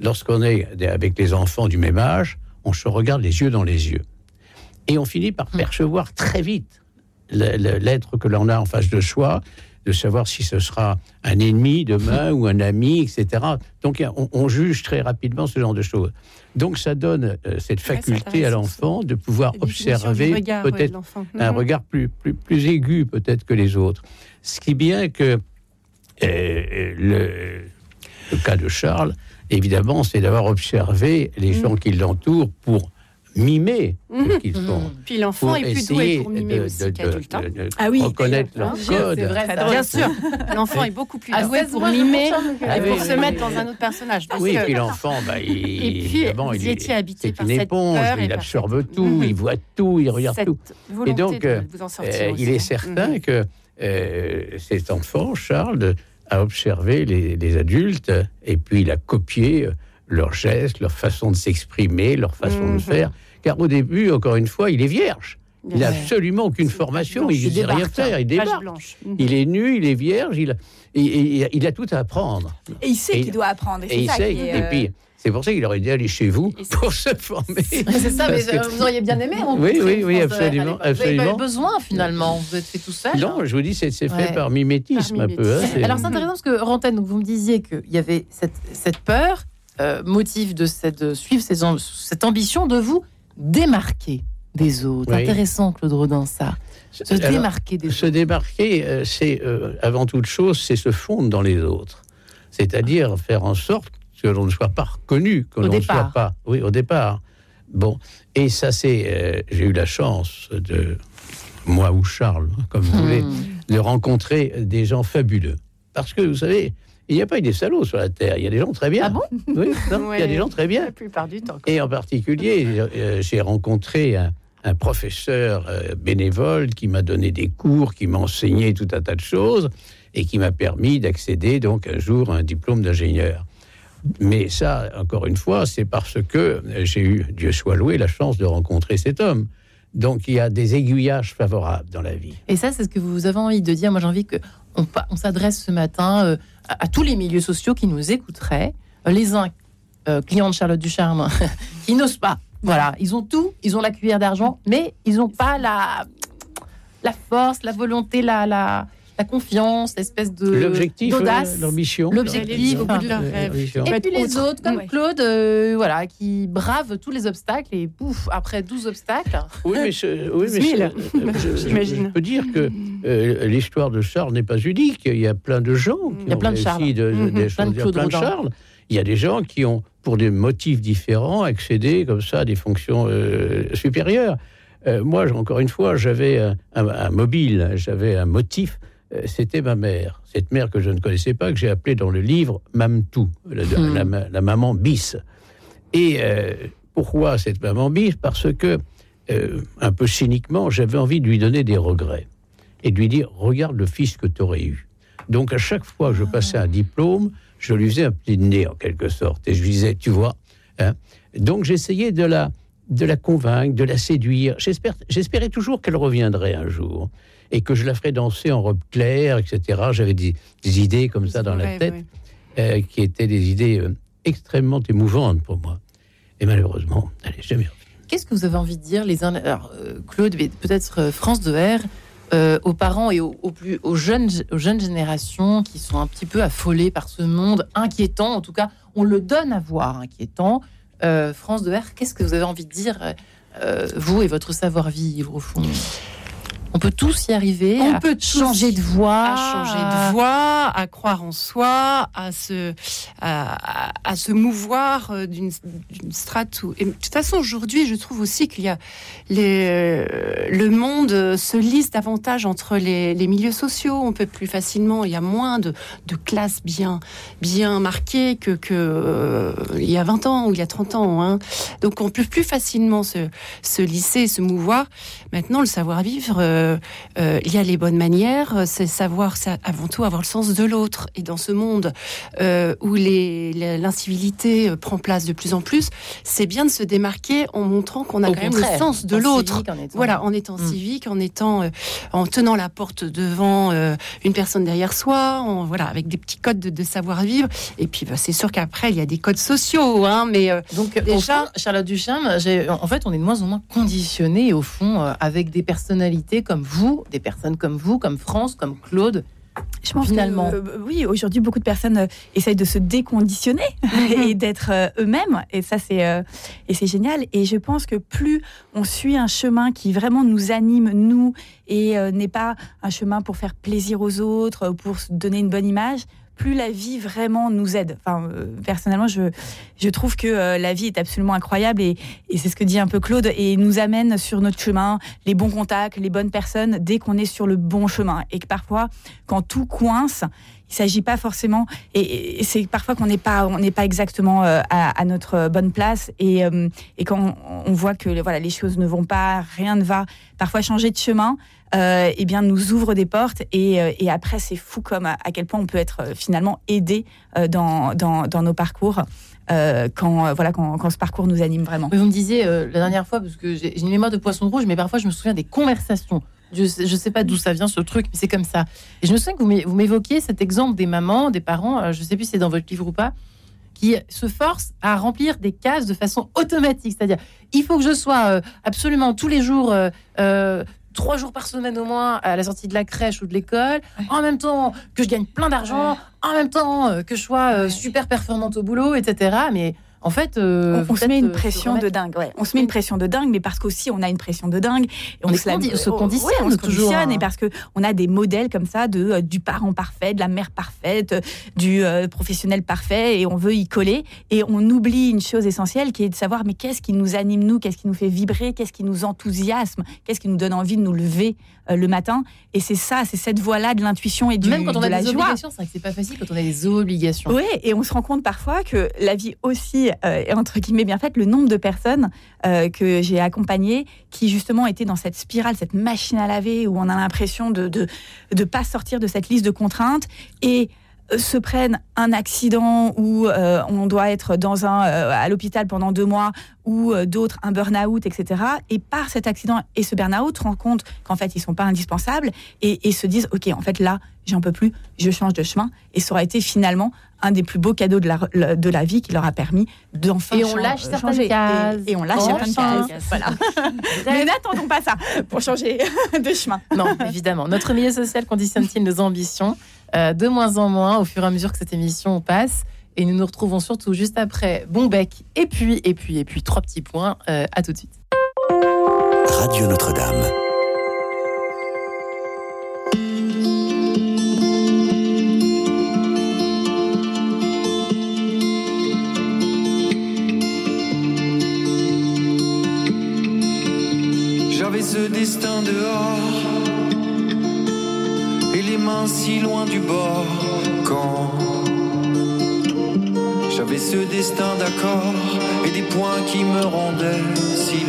Lorsqu'on est avec les enfants du même âge, on se regarde les yeux dans les yeux. Et on finit par percevoir très vite l'être que l'on a en face de soi, de savoir si ce sera un ennemi demain ou un ami, etc. Donc on, on juge très rapidement ce genre de choses. Donc ça donne euh, cette faculté à l'enfant de pouvoir observer ouais, peut-être un Mhm. regard plus, plus, plus aigu peut-être que les autres. Ce qui est bien que euh, le, le cas de Charles, évidemment, c'est d'avoir observé les Mhm. gens qui l'entourent pour mimer ce Mhm. qu'ils Mhm. font. Puis l'enfant est plus doué pour mimer de- aussi qu'adulte. hein. Ah oui, reconnaître leur Bien sûr, code. vrai, ça. Bien sûr, l'enfant est beaucoup plus À doué 16 pour mimer Ah et oui, pour oui, se oui, mettre dans un autre personnage. Parce Oui, que- et puis l'enfant, bah, il, Et puis, évidemment, il est, habité c'est par une cette éponge, peur il absorbe cette- tout, Mhm. il voit tout, il regarde cette tout. Et donc, euh, Euh, il est certain Mhm. que euh, cet enfant, Charles, a observé les, les adultes et puis il a copié euh, leurs gestes, leur façon de s'exprimer, leur façon de Mhm. faire. Car au début, encore une fois, il est vierge. Il n'a Ouais. absolument aucune formation, blanche. il ne sait rien faire, il débarque. blanche. Mhm. Il est nu, il est vierge, il a, il tout à apprendre. Et il sait qu'il doit apprendre. Et, Et il ça sait. Et euh, puis, c'est pour ça qu'il aurait dû aller chez vous pour se former. C'est ça, mais que- euh, vous auriez bien aimé rencontrer Oui, oui, oui, absolument, l'époque. Vous n'avez pas absolument. eu besoin finalement, vous êtes fait tout seul. Non, hein. je vous dis, c'est fait Ouais. par mimétisme Par un peu. hein, Alors c'est intéressant parce que Rantaine, donc vous me disiez qu'il y avait cette, cette peur, euh, motif de, cette, de suivre ces cette ambition de vous démarquer des autres. Oui. Intéressant, Claude Rodin, ça. Se Alors, démarquer des Se autres. démarquer, euh, c'est euh, avant toute chose, c'est se fondre dans les autres. C'est-à-dire faire en sorte que l'on ne soit pas reconnu, que l'on ne soit pas. Oui, au départ. Bon, et ça, c'est. euh, J'ai eu la chance de moi ou Charles, hein, comme vous voulez, Hmm. de rencontrer des gens fabuleux. Parce que vous savez, Il n'y a pas eu des salauds sur la Terre. Il y a des gens très bien. Ah bon Oui, non, il y a des gens très bien. La plupart du temps. Et en particulier, euh, j'ai rencontré un, un professeur euh, bénévole qui m'a donné des cours, qui m'a enseigné tout un tas de choses et qui m'a permis d'accéder donc un jour à un diplôme d'ingénieur. Mais ça, encore une fois, c'est parce que j'ai eu, Dieu soit loué, la chance de rencontrer cet homme. Donc il y a des aiguillages favorables dans la vie. Et ça, c'est ce que vous avez envie de dire. Moi, j'ai envie que on, s'adresse ce matin euh, à, à tous les milieux sociaux qui nous écouteraient. Euh, les uns, euh, clients de Charlotte Ducharme, qui n'osent pas. Voilà, ils ont tout, ils ont la cuillère d'argent, mais ils n'ont pas la, la force, la volonté, la, la, la confiance, l'espèce de L'objectif, d'audace. euh, l'ambition. l'objectif, au bout de leur rêve. l'ambition. Et puis les autre. autres, comme Ouais. Claude, euh, voilà, qui bravent tous les obstacles et pouf, après 12 obstacles. Oui, mais, ce- oui, mais ce- euh, j'imagine. je peux dire que euh, l'histoire de Charles n'est pas unique. Il y a plein de gens qui Il y a ont plein de réussi Charles. de- de- Mhm. des Plein de choses- il y a Claude plein de Rodin. Charles. Il y a des gens qui ont, pour des motifs différents, accédé comme ça à des fonctions euh, supérieures. Euh, moi, encore une fois, j'avais un, un- un mobile, j'avais un motif. Euh, C'était ma mère, cette mère que je ne connaissais pas, que j'ai appelée dans le livre Mamtou, la, Hmm. la la maman bis. Et euh, pourquoi cette maman bis? Parce que, euh, un peu cyniquement, j'avais envie de lui donner des regrets et de lui dire Regarde le fils que tu aurais eu. Donc, à chaque fois que je passais un diplôme, je lui faisais un petit nez en quelque sorte. Et je lui disais Tu vois hein Donc, j'essayais de la, de la convaincre, de la séduire. J'espérais toujours qu'elle reviendrait un jour et que je la ferais danser en robe claire, etc. J'avais des, des idées comme ça dans la tête euh, qui étaient des idées euh, extrêmement émouvantes pour moi. Et malheureusement, elle n'est jamais Qu'est-ce que vous avez envie de dire les uns alors, euh, Claude, mais peut-être euh, France de R, euh, aux parents et aux, aux plus, aux, jeunes, aux jeunes générations qui sont un petit peu affolées par ce monde inquiétant, en tout cas, on le donne à voir inquiétant. Euh, France de R, qu'est-ce que vous avez envie de dire, euh, vous et votre savoir-vivre, au fond? On peut tous y arriver, On à peut changer de voix, à changer de voix, à croire en soi, à se, à, se mouvoir euh, d'une strate. Où... Et de toute façon, aujourd'hui, je trouve aussi qu'il y a les, euh, le monde se lisse davantage entre les, les milieux sociaux. On peut plus facilement, il y a moins de, de classes bien, bien marquées que, que euh, il y a 20 ans ou il y a 30 ans. hein. Donc, on peut plus facilement se, se lisser, se mouvoir. Maintenant, le savoir-vivre, euh, euh, il y a les bonnes manières, euh, c'est savoir, c'est avant tout avoir le sens de l'autre. Et dans ce monde euh, où l'incivilité euh, prend place de plus en plus, c'est bien de se démarquer en montrant qu'on a Au quand même le sens de l'autre. civique, en étant- Voilà, en étant Mm. civique, en étant, euh, en tenant la porte devant euh, une personne derrière soi, en, voilà, avec des petits codes de, de savoir-vivre. Et puis, bah, c'est sûr qu'après, il y a des codes sociaux, hein, mais euh, Donc, Déjà- Charlotte Ducharme, j'ai- en fait, on est de moins en moins conditionné, au fond, euh, avec des personnalités comme vous, des personnes comme vous, comme France, comme Claude. Je pense Finalement. que, euh, oui, aujourd'hui, beaucoup de personnes euh, essayent de se déconditionner et d'être euh, eux-mêmes. Et ça, c'est euh, et c'est génial. Et je pense que plus on suit un chemin qui vraiment nous anime, nous, et n'est pas un chemin pour faire plaisir aux autres, pour se donner une bonne image, plus la vie vraiment nous aide. Enfin, euh, personnellement, je, je trouve que euh, la vie est absolument incroyable et, et c'est ce que dit un peu Claude et nous amène sur notre chemin les bons contacts, les bonnes personnes dès qu'on est sur le bon chemin. Et que parfois, quand tout coince, il s'agit pas forcément et, c'est parfois qu'on n'est pas on n'est pas exactement euh, à, notre bonne place et, et quand on, on voit que voilà les choses ne vont pas rien ne va parfois changer de chemin euh, eh bien nous ouvre des portes et, euh, après c'est fou comme à, quel point on peut être euh, finalement aidé dans, dans, dans nos parcours quand voilà quand, quand ce parcours nous anime vraiment Mais vous me disiez la dernière fois, parce que j'ai une mémoire de poisson rouge, mais parfois je me souviens des conversations. Je sais, je sais pas d'où ça vient ce truc, mais c'est comme ça. Et je me souviens que vous m'é- vous m'évoquiez cet exemple des mamans, des parents, je sais plus si c'est dans votre livre ou pas, qui se forcent à remplir des cases de façon automatique. C'est-à-dire, il faut que je sois absolument tous les jours. Trois jours par semaine au moins à la sortie de la crèche ou de l'école, en même temps que je gagne plein d'argent, en même temps euh, que je sois euh, super performante au boulot, etc. Mais En fait, euh, on, vous se met une euh, pression de dingue. Ouais. On se met une pression de dingue, mais parce qu'aussi on a une pression de dingue. Et On se la- condi- se oh, conditionne ouais, on se toujours, conditionne, hein. Et parce que on a des modèles comme ça de euh, du parent parfait, de la mère parfaite, euh, du euh, professionnel parfait, et on veut y coller. Et on oublie une chose essentielle qui est de savoir mais qu'est-ce qui nous anime nous, qu'est-ce qui nous fait vibrer, qu'est-ce qui nous enthousiasme, qu'est-ce qui nous donne envie de nous lever? euh, le matin. Et c'est ça, c'est cette voie-là de l'intuition et du, Même quand on de a des joie. obligations, c'est vrai que c'est pas facile quand on a des obligations. Oui, et on se rend compte parfois que la vie aussi euh, est entre guillemets bien faite. Le nombre de personnes euh, que j'ai accompagnées qui justement étaient dans cette spirale, cette machine à laver où on a l'impression de de de pas sortir de cette liste de contraintes et euh, se prennent un accident où euh, on doit être dans un euh, à l'hôpital pendant deux mois ou euh, d'autres un burn-out etc et par cet accident et ce burn-out rendent compte qu'en fait ils sont pas indispensables et, et se disent ok en fait là j'en peux plus je change de chemin et ça aurait été finalement un des plus beaux cadeaux de la, de la vie qui leur a permis d'enfin Et on lâche euh, certaines changer. cases. Et, et on lâche Enfin. certaines cases. Voilà. Mais n'attendons pas ça pour changer de chemin. Non, évidemment. Notre milieu social conditionne-t-il nos ambitions? Euh, De moins en moins au fur et à mesure que cette émission passe. Et nous nous retrouvons surtout juste après Bonbec. Et puis, et puis, et puis, trois petits points. Euh, à tout de suite. Radio Notre-Dame. J'avais ce destin dehors et les mains si loin du bord quand ce destin d'accord et des points qui me rendaient si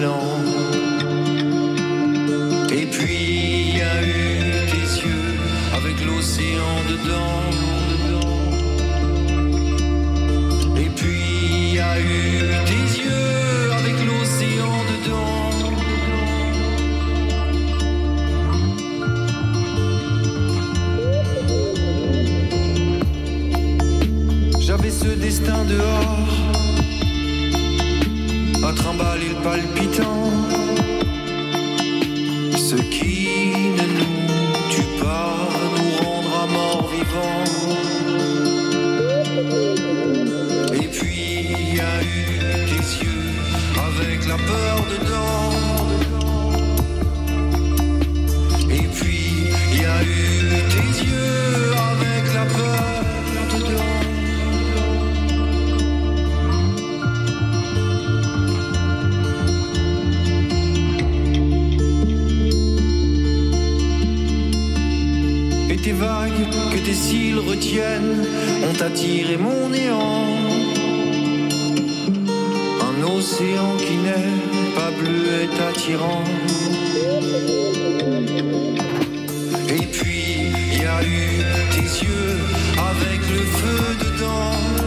retiennent ont attiré mon néant. Un océan qui n'est pas bleu est attirant. Et puis il y a eu tes yeux avec le feu dedans.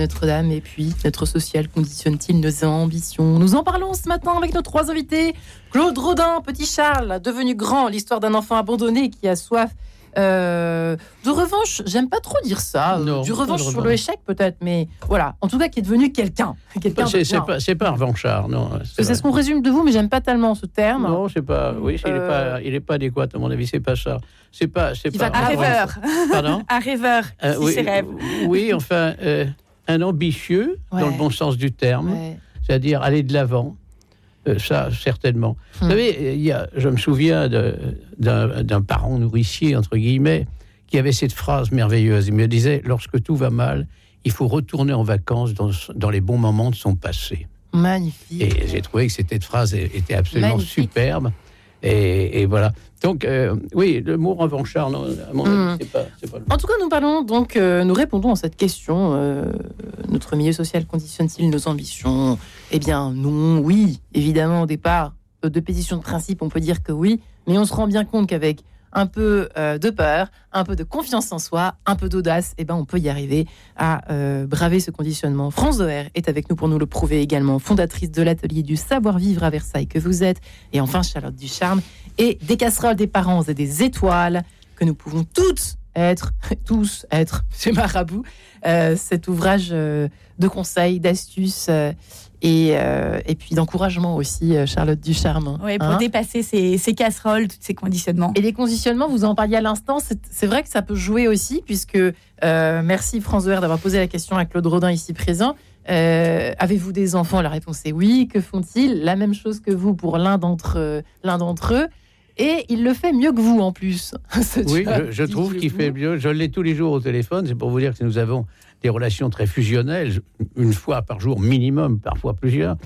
Notre-Dame et puis notre social conditionne-t-il nos ambitions? Nous en parlons ce matin avec nos trois invités. Claude Rodin, petit Charles, devenu grand, l'histoire d'un enfant abandonné qui a soif euh, de revanche, j'aime pas trop dire ça. Non, du revanche sur le échec peut-être, mais voilà. En tout cas, qui est devenu quelqu'un. de C'est pas, pas un revanchard, non. C'est ce qu'on résume de vous, mais j'aime pas tellement ce terme. Non, c'est pas. Oui, il Euh, pas, il est pas adéquat à mon avis. C'est pas ça. C'est pas. C'est pas. va Un rêveur. Pardon. Un rêveur Euh, oui, ses rêves. oui, enfin, euh, un ambitieux Ouais. dans le bon sens du terme, Ouais. c'est-à-dire aller de l'avant. Euh, ça, certainement. Hmm. Vous savez, il y a, je me souviens d'un d'un parent nourricier, entre guillemets, qui avait cette phrase merveilleuse. Il me disait Lorsque tout va mal, il faut retourner en vacances dans, dans les bons moments de son passé. Magnifique. Et j'ai trouvé que cette phrase était absolument Magnifique. superbe. Et, et voilà. Donc, euh, oui, le mot revanchard, non, à mon Hmm. avis, c'est pas, pas le En tout cas, nous parlons donc, euh, nous répondons à cette question. euh, notre milieu social conditionne-t-il nos ambitions? Eh bien, non, oui, évidemment, au départ, de pétition de principe, on peut dire que oui, mais on se rend bien compte qu'avec un peu euh, de peur, un peu de confiance en soi, un peu d'audace, eh ben, on peut y arriver à euh, braver ce conditionnement. France Zoher est avec nous pour nous le prouver également, fondatrice de l'atelier du savoir-vivre à Versailles que vous êtes, et enfin Charlotte Ducharme, et des casseroles des parents et des étoiles que nous pouvons toutes être, tous être, c'est marabout, euh, cet ouvrage de conseils, d'astuces et, euh, et puis d'encouragement aussi, euh, Charlotte Ducharme. Ouais, pour Hein dépasser ces, ces casseroles, tous ces conditionnements. et les conditionnements, vous en parliez à l'instant, c'est vrai que ça peut jouer aussi, puisque euh, merci Zoher d'avoir posé la question à Claude Rodin ici présent. Euh, Avez-vous des enfants? La réponse est oui. Que font-ils? La même chose que vous pour l'un d'entre l'un d'entre eux. Et il le fait mieux que vous en plus. Oui, je, je trouve qu'il fait mieux. Je l'ai tous les jours au téléphone. C'est pour vous dire que nous avons des relations très fusionnelles, une fois par jour minimum, parfois plusieurs.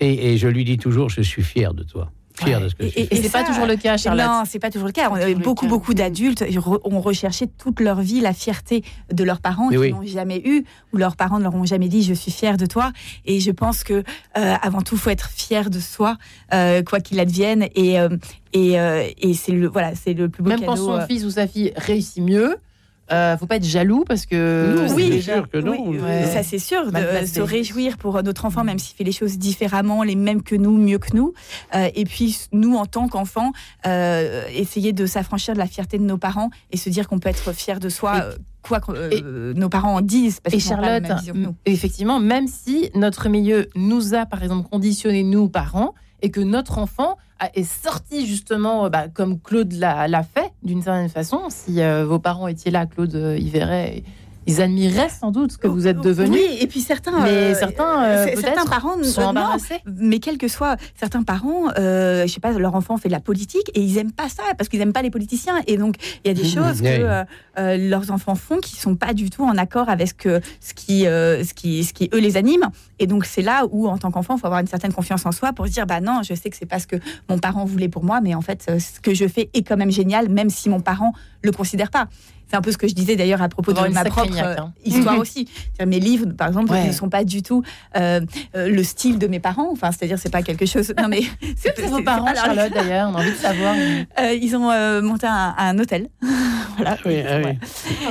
Et, et je lui dis toujours, je suis fier de toi. Fier Ouais. de ce que Et- tu et- fais. Et c'est pas toujours le cas, Charlotte. Non, c'est pas toujours le cas. On beaucoup, cas. beaucoup d'adultes ont recherché toute leur vie la fierté de leurs parents qu'ils oui. n'ont jamais eu, ou leurs parents ne leur ont jamais dit je suis fier de toi. Et je pense que euh, avant tout, faut être fier de soi, euh, quoi qu'il advienne. Et euh, et, euh, et c'est le voilà, c'est le plus beau Même quand son euh, fils ou sa fille réussit mieux, euh, faut pas être jaloux parce que Non, déjà- sûr que non. Oui, Ouais. ça c'est sûr, de se réjouir pour notre enfant, même s'il fait les choses différemment, les mêmes que nous, mieux que nous. Euh, et puis nous, en tant qu'enfants, euh, essayer de s'affranchir de la fierté de nos parents et se dire qu'on peut être fier de soi, Et- euh, quoi que euh, nos parents en disent. Parce Et pas la Charlotte, même vision que nous. m- effectivement, même si notre milieu nous a, par exemple, conditionné, nous, parents, et que notre enfant est sorti justement, euh, bah, comme Claude l'a l'a fait, d'une certaine façon, si euh, vos parents étaient là, Claude euh, y verrait, ils admireraient sans doute ce que vous êtes devenu. Oui, et puis certains, Mais euh, certains, euh, c'est- certains peut-être, parents sont euh, non, embarrassés. mais quel que soit certains parents, euh, je sais pas, leur enfant fait de la politique et ils aiment pas ça parce qu'ils aiment pas les politiciens et donc il y a des choses que euh, euh, leurs enfants font qui sont pas du tout en accord avec ce que ce qui euh, ce qui ce qui eux les anime et donc c'est là où en tant qu'enfant il faut avoir une certaine confiance en soi pour se dire bah non je sais que c'est pas ce que mon parent voulait pour moi mais en fait euh, ce que je fais est quand même génial même si mon parent le considère pas. C'est un peu ce que je disais d'ailleurs à propos de ma propre niaque, euh, hein. histoire aussi. Mes livres, par exemple, Ouais. ne sont pas du tout euh, euh, le style de mes parents. Enfin, c'est-à-dire, c'est pas quelque chose. Non, mais C'est vos c'est parents, Charlotte, d'ailleurs, on a envie de savoir. Euh, ils ont euh, monté un, un hôtel. voilà. Ah oui, ah oui.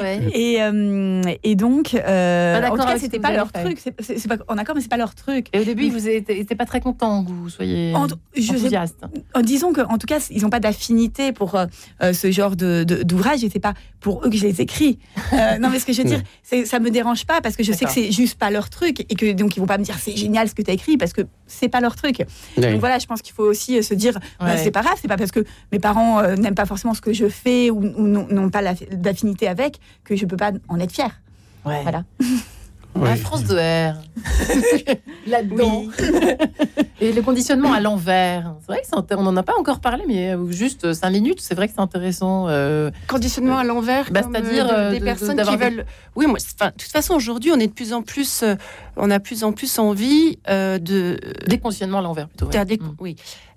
Ouais. Et, euh, et donc, euh, Pas d'accord en tout cas, c'était que pas leur fait. truc. C'est- pas en accord, mais c'est pas leur truc. Et au début, vous n'étiez pas très content que vous soyez En- je sais- enthousiaste. en disons qu'en tout cas, ils n'ont pas d'affinité pour ce genre de- de- d'ouvrage et c'est pas pour eux que je les écris. Euh, non, mais ce que je veux dire, ça me dérange pas parce que je sais que c'est juste pas leur truc et que donc ils vont pas me dire c'est génial ce que tu as écrit parce que c'est pas leur truc. Ouais. Donc voilà, je pense qu'il faut aussi euh, se dire bah, c'est pas grave, c'est pas parce que mes parents euh, n'aiment pas forcément ce que je fais ou, ou n'ont pas d'affinité avec que je peux pas en être fière. Ouais. Voilà. Oui. Ah, France de R. Là-dedans. Et le conditionnement à l'envers. C'est vrai que on n'en a pas encore parlé, mais euh, juste cinq minutes, c'est vrai que c'est intéressant. euh, Conditionnement à l'envers, Bah, c'est-à-dire, euh, de- euh, des de- personnes qui veulent. Oui, moi, de toute façon, aujourd'hui, on est de plus en plus, euh, on a de plus en plus envie euh, de, des conditionnements à l'envers plutôt. ouais. faire des- Mm. oui,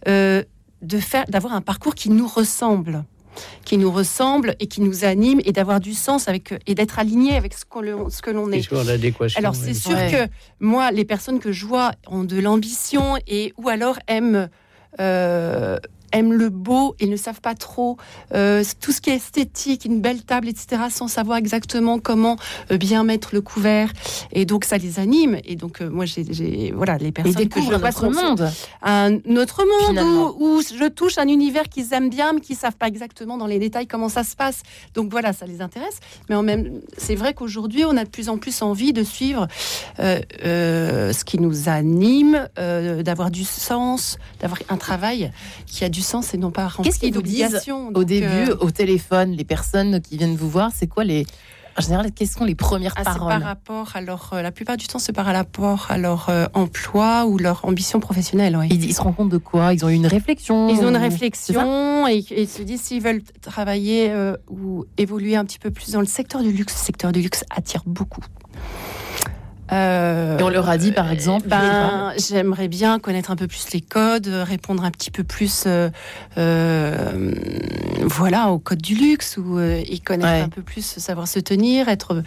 euh, de faire, d'avoir un parcours qui nous ressemble, qui nous ressemble et qui nous anime et d'avoir du sens avec et d'être aligné avec ce, qu'on le- ce que l'on est. Alors oui. c'est sûr Ouais. que moi, les personnes que je vois ont de l'ambition et ou alors aiment euh, aiment le beau ils ne savent pas trop euh, tout ce qui est esthétique, une belle table, etc., sans savoir exactement comment euh, bien mettre le couvert. Et donc, ça les anime. Et donc, euh, moi, j'ai, voilà, les Ils personnes que je vois notre monde. un autre monde où, où je touche un univers qu'ils aiment bien, mais qui savent pas exactement dans les détails comment ça se passe. Donc voilà, ça les intéresse. Mais en même, c'est vrai qu'aujourd'hui, on a de plus en plus envie de suivre euh, ce qui nous anime, d'avoir du sens, d'avoir un travail qui a du sens et non pas rempli Qu'est-ce qu'ils vous disent. Au début, euh, au téléphone, les personnes qui viennent vous voir, c'est quoi les. En général, quelles sont les premières ah, paroles par rapport leur, euh, la plupart du temps, c'est par rapport à leur euh, emploi ou leur ambition professionnelle. oui. ils, ils se rendent compte de quoi? Ils ont eu une réflexion? Ils ont une réflexion et, et ils se disent s'ils veulent travailler euh, ou évoluer un petit peu plus dans le secteur du luxe. Le secteur du luxe attire beaucoup. Euh, Et on leur a dit, par exemple, ben, j'aimerais bien connaître un peu plus les codes, euh, répondre un petit peu plus, euh, euh, voilà, aux codes du luxe ou euh, et connaître Ouais. un peu plus, savoir se tenir, être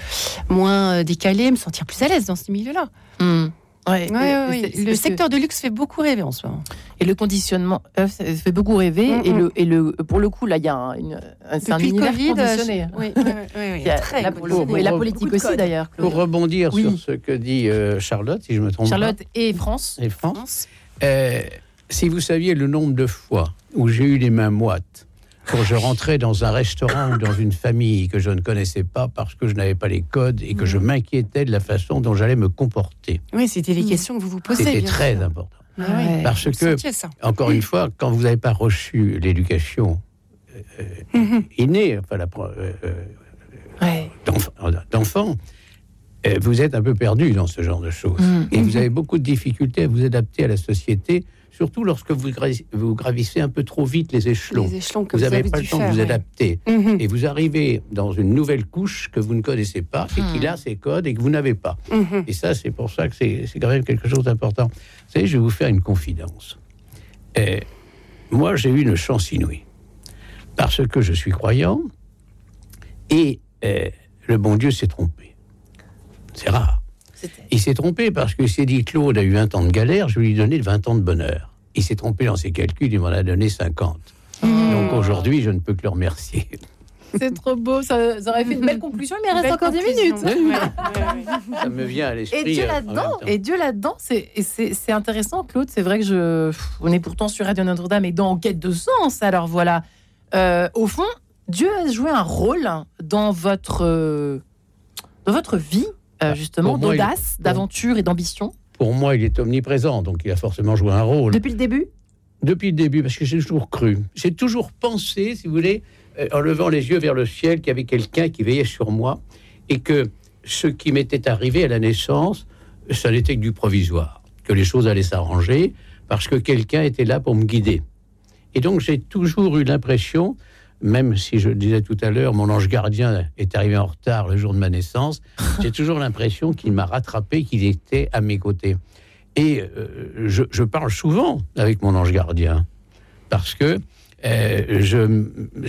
moins euh, décalé, me sentir plus à l'aise dans ce milieu-là. Hmm. Ouais, c'est- Le secteur du luxe fait beaucoup rêver en ce moment. Et le conditionnement euh, ça fait beaucoup rêver. Mm, et, mm. le, et le, pour le coup, là, il y a un, une- un- c'est un univers Covid, conditionné. euh, je- oui, oui, oui, oui, Il y a- très le conditionné. et la politique de aussi, d'ailleurs. Pour rebondir Oui. sur ce que dit euh, Charlotte, si je me trompe Charlotte pas, et France. et France, euh, si vous saviez le nombre de fois où j'ai eu les mains moites quand je rentrais dans un restaurant ou dans une famille que je ne connaissais pas parce que je n'avais pas les codes et que je m'inquiétais de la façon dont j'allais me comporter. Oui, c'était les Mm. questions que vous vous posez. C'était très sûr. important. Ah oui. Parce que, encore une fois, quand vous n'avez pas reçu l'éducation euh, Mhm. innée, enfin, la, euh, euh, Ouais. d'enf- d'enfant, euh, vous êtes un peu perdu dans ce genre de choses. Mm. Et vous avez beaucoup de difficultés à vous adapter à la société, surtout lorsque vous, vous gravissez un peu trop vite les échelons. Les échelons que vous n'avez avez pas le temps faire, de vous ouais. adapter. Mhm. Et vous arrivez dans une nouvelle couche que vous ne connaissez pas et qui a ses codes et que vous n'avez pas. Mhm. Et ça, c'est pour ça que c'est quand même quelque chose d'important. Vous savez, je vais vous faire une confidence. Euh, moi, j'ai eu une chance inouïe. Parce que je suis croyant et euh, le bon Dieu s'est trompé. C'est rare. Il s'est trompé parce qu'il s'est dit Claude a eu 20 ans de galère, je vais lui donner 20 ans de bonheur. Il s'est trompé dans ses calculs, il m'en a donné 50. Donc aujourd'hui, je ne peux que le remercier. C'est trop beau. Ça, ça aurait fait une belle conclusion, mais il reste encore 10 conclusion. minutes. Oui, oui. Ouais, ouais, ouais. Ça me vient à l'esprit. Et Dieu euh, là-dedans, même temps. et Dieu là-dedans, c'est intéressant, Claude. C'est vrai que je, on est pourtant sur Radio Notre-Dame et dans Enquête de sens. Alors voilà, Euh, au fond, Dieu a joué un rôle dans votre euh, dans votre vie, euh, Ah, justement, il- d'audace, d'aventure et d'ambition Pour moi, il est omniprésent, donc il a forcément joué un rôle. depuis le début? Depuis le début, parce que j'ai toujours cru. J'ai toujours pensé, si vous voulez, euh, en levant les yeux vers le ciel, qu'il y avait quelqu'un qui veillait sur moi et que ce qui m'était arrivé à la naissance, ça n'était que du provisoire, que les choses allaient s'arranger parce que quelqu'un était là pour me guider. Et donc j'ai toujours eu l'impression, même si je le disais tout à l'heure, mon ange gardien est arrivé en retard le jour de ma naissance, j'ai toujours l'impression qu'il m'a rattrapé, qu'il était à mes côtés. Et euh, je, je parle souvent avec mon ange gardien parce que euh, je,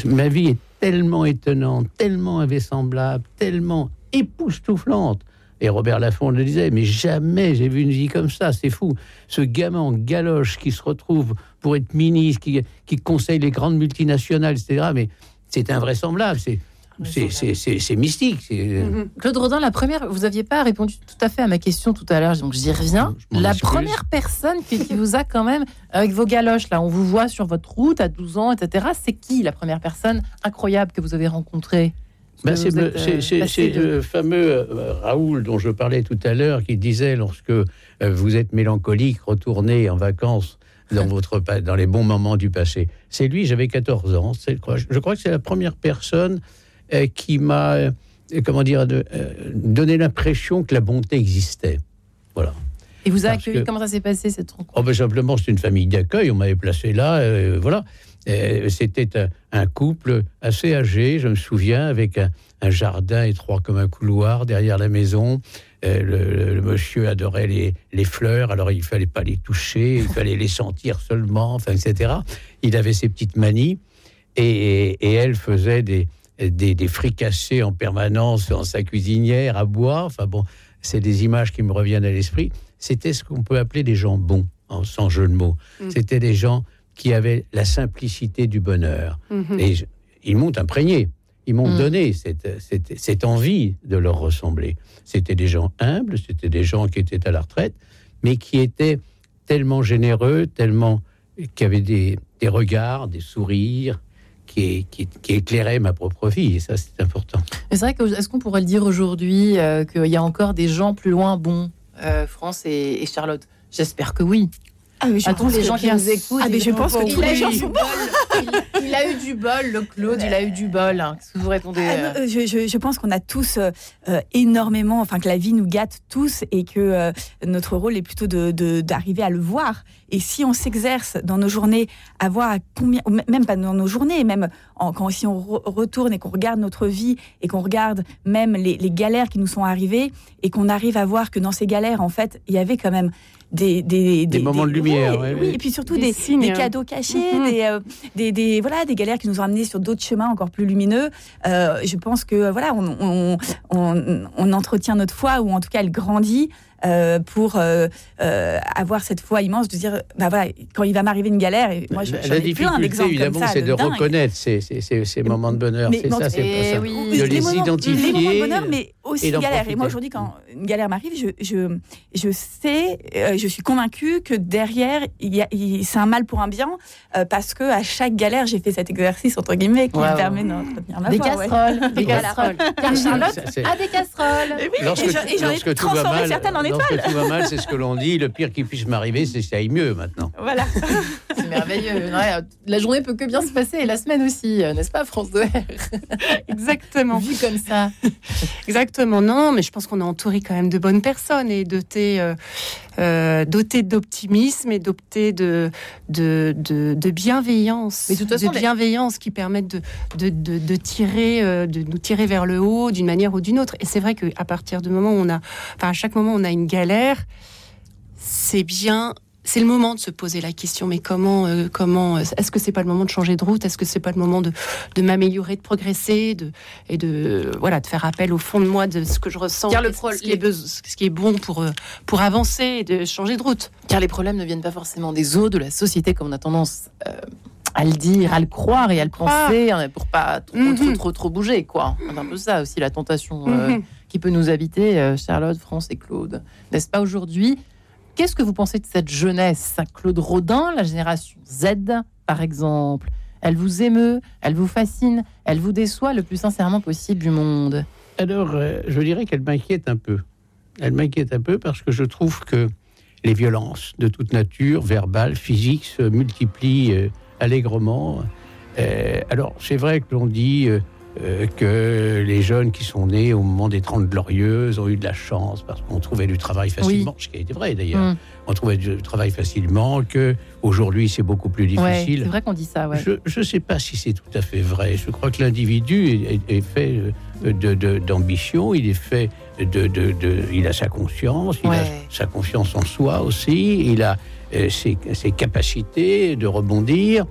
ma vie est tellement étonnante, tellement invraisemblable, tellement époustouflante. Et Robert Laffont le disait, mais jamais j'ai vu une vie comme ça, c'est fou. Ce gamin en galoche qui se retrouve pour être ministre, qui, qui conseille les grandes multinationales, etc. Mais c'est invraisemblable, c'est, c'est, mystique. c'est- Mhm. Claude Rodin, la première, vous n'aviez pas répondu tout à fait à ma question tout à l'heure, donc j'y reviens. Je La excuse. première personne qui, qui vous a quand même, avec vos galoches, là, on vous voit sur votre route à 12 ans, etc. C'est qui la première personne incroyable que vous avez rencontrée? Ben, c'est euh, de- le fameux euh, Raoul dont je parlais tout à l'heure qui disait lorsque euh, vous êtes mélancolique, retournez en vacances dans, votre, pa- dans les bons moments du passé. C'est lui, j'avais 14 ans. Je crois que c'est la première personne euh, qui m'a comment dire, de- donné l'impression que la bonté existait. Voilà. Et vous a Parce accueilli, que- comment ça s'est passé cette rencontre? Oh ben simplement, c'est une famille d'accueil. On m'avait placé là, voilà. Euh, C'était un, un couple assez âgé, je me souviens, avec un, un jardin étroit comme un couloir derrière la maison. Euh, le, le monsieur adorait les, les fleurs, alors il fallait pas les toucher, il fallait les sentir seulement, enfin, etc. Il avait ses petites manies et, et elle faisait des, des, des fricassés en permanence dans sa cuisinière à bois. Enfin bon, c'est des images qui me reviennent à l'esprit. C'était ce qu'on peut appeler des gens bons, en- sans jeu de mots. Mm. C'était des gens qui avaient la simplicité du bonheur. Mhm. Et je- ils m'ont imprégné, ils m'ont Mm. donné cette, cette, cette envie de leur ressembler. C'était des gens humbles, c'était des gens qui étaient à la retraite, mais qui étaient tellement généreux, tellement qui avaient des, des regards, des sourires, qui, qui, qui éclairaient ma propre vie. Et ça, c'est important. C'est vrai que est-ce qu'on pourrait le dire aujourd'hui euh, qu'il y a encore des gens plus loin bons, euh, France et, et Charlotte? J'espère que oui. Ah, mais je tous pense les gens qui nous écoutent. Ah, mais je pense que tous il a les eu gens du sont bol. Il, il a eu du bol, le Claude, il a eu du bol. hein. Qu'est-ce que vous répondez Ah, euh, non, euh, je, je- je pense qu'on a tous euh, énormément, enfin que la vie nous gâte tous et que euh, notre rôle est plutôt d'arriver à le voir. Et si on s'exerce dans nos journées à voir à combien, même pas dans nos journées, même en- quand si on re- retourne et qu'on regarde notre vie et qu'on regarde même les, les galères qui nous sont arrivées et qu'on arrive à voir que dans ces galères, en fait, il y avait quand même des, des, Des moments de lumière, ouais, ouais, oui, et puis surtout Des des, signes. des cadeaux cachés, des, euh, des, des- voilà, des galères qui nous ont amenés sur d'autres chemins encore plus lumineux. Euh, je pense que voilà, on, on, on, on entretient notre foi ou en tout cas elle grandit. Euh, pour euh, euh, avoir cette foi immense de dire bah voilà quand il va m'arriver une galère et moi j'en ai plein d'exemples évidemment, c'est de, dingue. reconnaître ces, ces, ces- ces moments de bonheur. C'est ça, c'est pas ça. oui. De les les moments, identifier. les moments de bonheur, mais aussi et galère. Et moi, aujourd'hui, quand une galère m'arrive, je, je, je sais, euh, je suis convaincue que derrière, il y a- il- c'est un mal pour un bien, euh, parce que à chaque galère, j'ai fait cet exercice, entre guillemets, qui Ouais, me ouais. permet d'entretenir ma Des foi, ouais. casseroles, des casseroles. Car Charlotte a des casseroles. Et oui, Lorsque, et j'en- et j'en ai lorsque tout va transformé mal, certaines en lorsque étoiles. tout va mal, c'est ce que l'on dit. Le pire qui puisse m'arriver, c'est que ça aille mieux maintenant. Voilà. C'est merveilleux. Ouais, la journée peut que bien se passer et la semaine aussi, euh, n'est-ce pas, France 2 Exactement. Vu comme ça. Exactement. Non, mais je pense qu'on est entouré quand même de bonnes personnes et doté, euh, euh, doté d'optimisme et doté de, de, de, de bienveillance. Mais de toute façon, de les- bienveillance qui permettent de, de, de, tirer, euh, de nous tirer vers le haut d'une manière ou d'une autre. Et c'est vrai qu'à partir du moment où on a, enfin, à chaque moment où on a une galère, c'est bien. C'est le moment de se poser la question, mais comment, euh, comment, euh, est-ce que c'est pas le moment de changer de route? Est-ce que c'est pas le moment de, de m'améliorer, de progresser, de, et de, voilà, de faire appel au fond de moi de ce que je ressens, Car le pro- ce, qui est beso- ce qui est bon pour, euh, pour avancer et de changer de route. Car les problèmes ne viennent pas forcément des eaux de la société, comme on a tendance euh, à le dire, à le croire et à le penser, hein, pour pas trop, Mhm. trop, trop, trop bouger, quoi. C'est un peu ça aussi, la tentation euh, Mhm. qui peut nous habiter, euh, Charlotte, France et Claude. N'est-ce pas aujourd'hui Qu'est-ce que vous pensez de cette jeunesse? Claude Rodin, la génération Z, par exemple Elle vous émeut, elle vous fascine, elle vous déçoit le plus sincèrement possible du monde. Alors, euh, je dirais qu'elle m'inquiète un peu. Elle m'inquiète un peu parce que je trouve que les violences de toute nature, verbales, physiques, se multiplient euh, allègrement. Euh, alors, c'est vrai que l'on dit euh, que les jeunes qui sont nés au moment des Trente Glorieuses ont eu de la chance parce qu'on trouvait du travail facilement, ce qui a été vrai d'ailleurs. Mm. On trouvait du travail facilement, que aujourd'hui c'est beaucoup plus Ouais, difficile. c'est vrai qu'on dit ça, ouais. Je ne sais pas si c'est tout à fait vrai. Je crois que l'individu est, est- fait euh, d'ambition, il est fait de, de- de- Il a sa conscience, il a sa confiance en soi aussi, il a euh, ses, ses capacités de rebondir.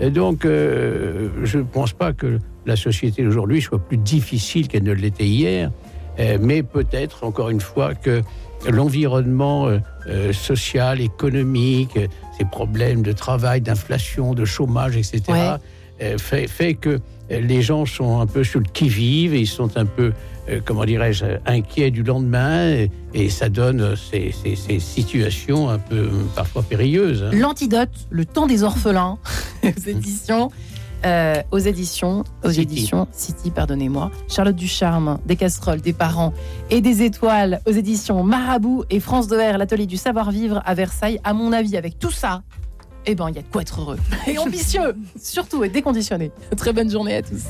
Et donc, euh, je ne pense pas que la société d'aujourd'hui soit plus difficile qu'elle ne l'était hier, euh, mais peut-être, encore une fois, que l'environnement euh, euh, social, économique, ces problèmes de travail, d'inflation, de chômage, etc., Ouais. fait, fait que les gens sont un peu sur le qui-vive et ils sont un peu, euh, comment dirais-je, inquiets du lendemain et, et ça donne ces, ces- ces situations un peu parfois périlleuses. hein. L'antidote, le temps des orphelins, aux éditions, euh, aux éditions, aux City. éditions City, pardonnez-moi. Charlotte Ducharme, des casseroles, des parents et des étoiles, aux éditions Marabout et France 2R, l'atelier du savoir-vivre à Versailles. À mon avis, avec tout ça, eh ben, il y a de quoi être heureux et ambitieux, surtout et déconditionné. Très bonne journée à tous.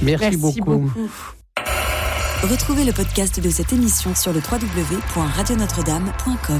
Merci, beaucoup. Retrouvez le podcast de cette émission sur le www.radionotre-dame.com.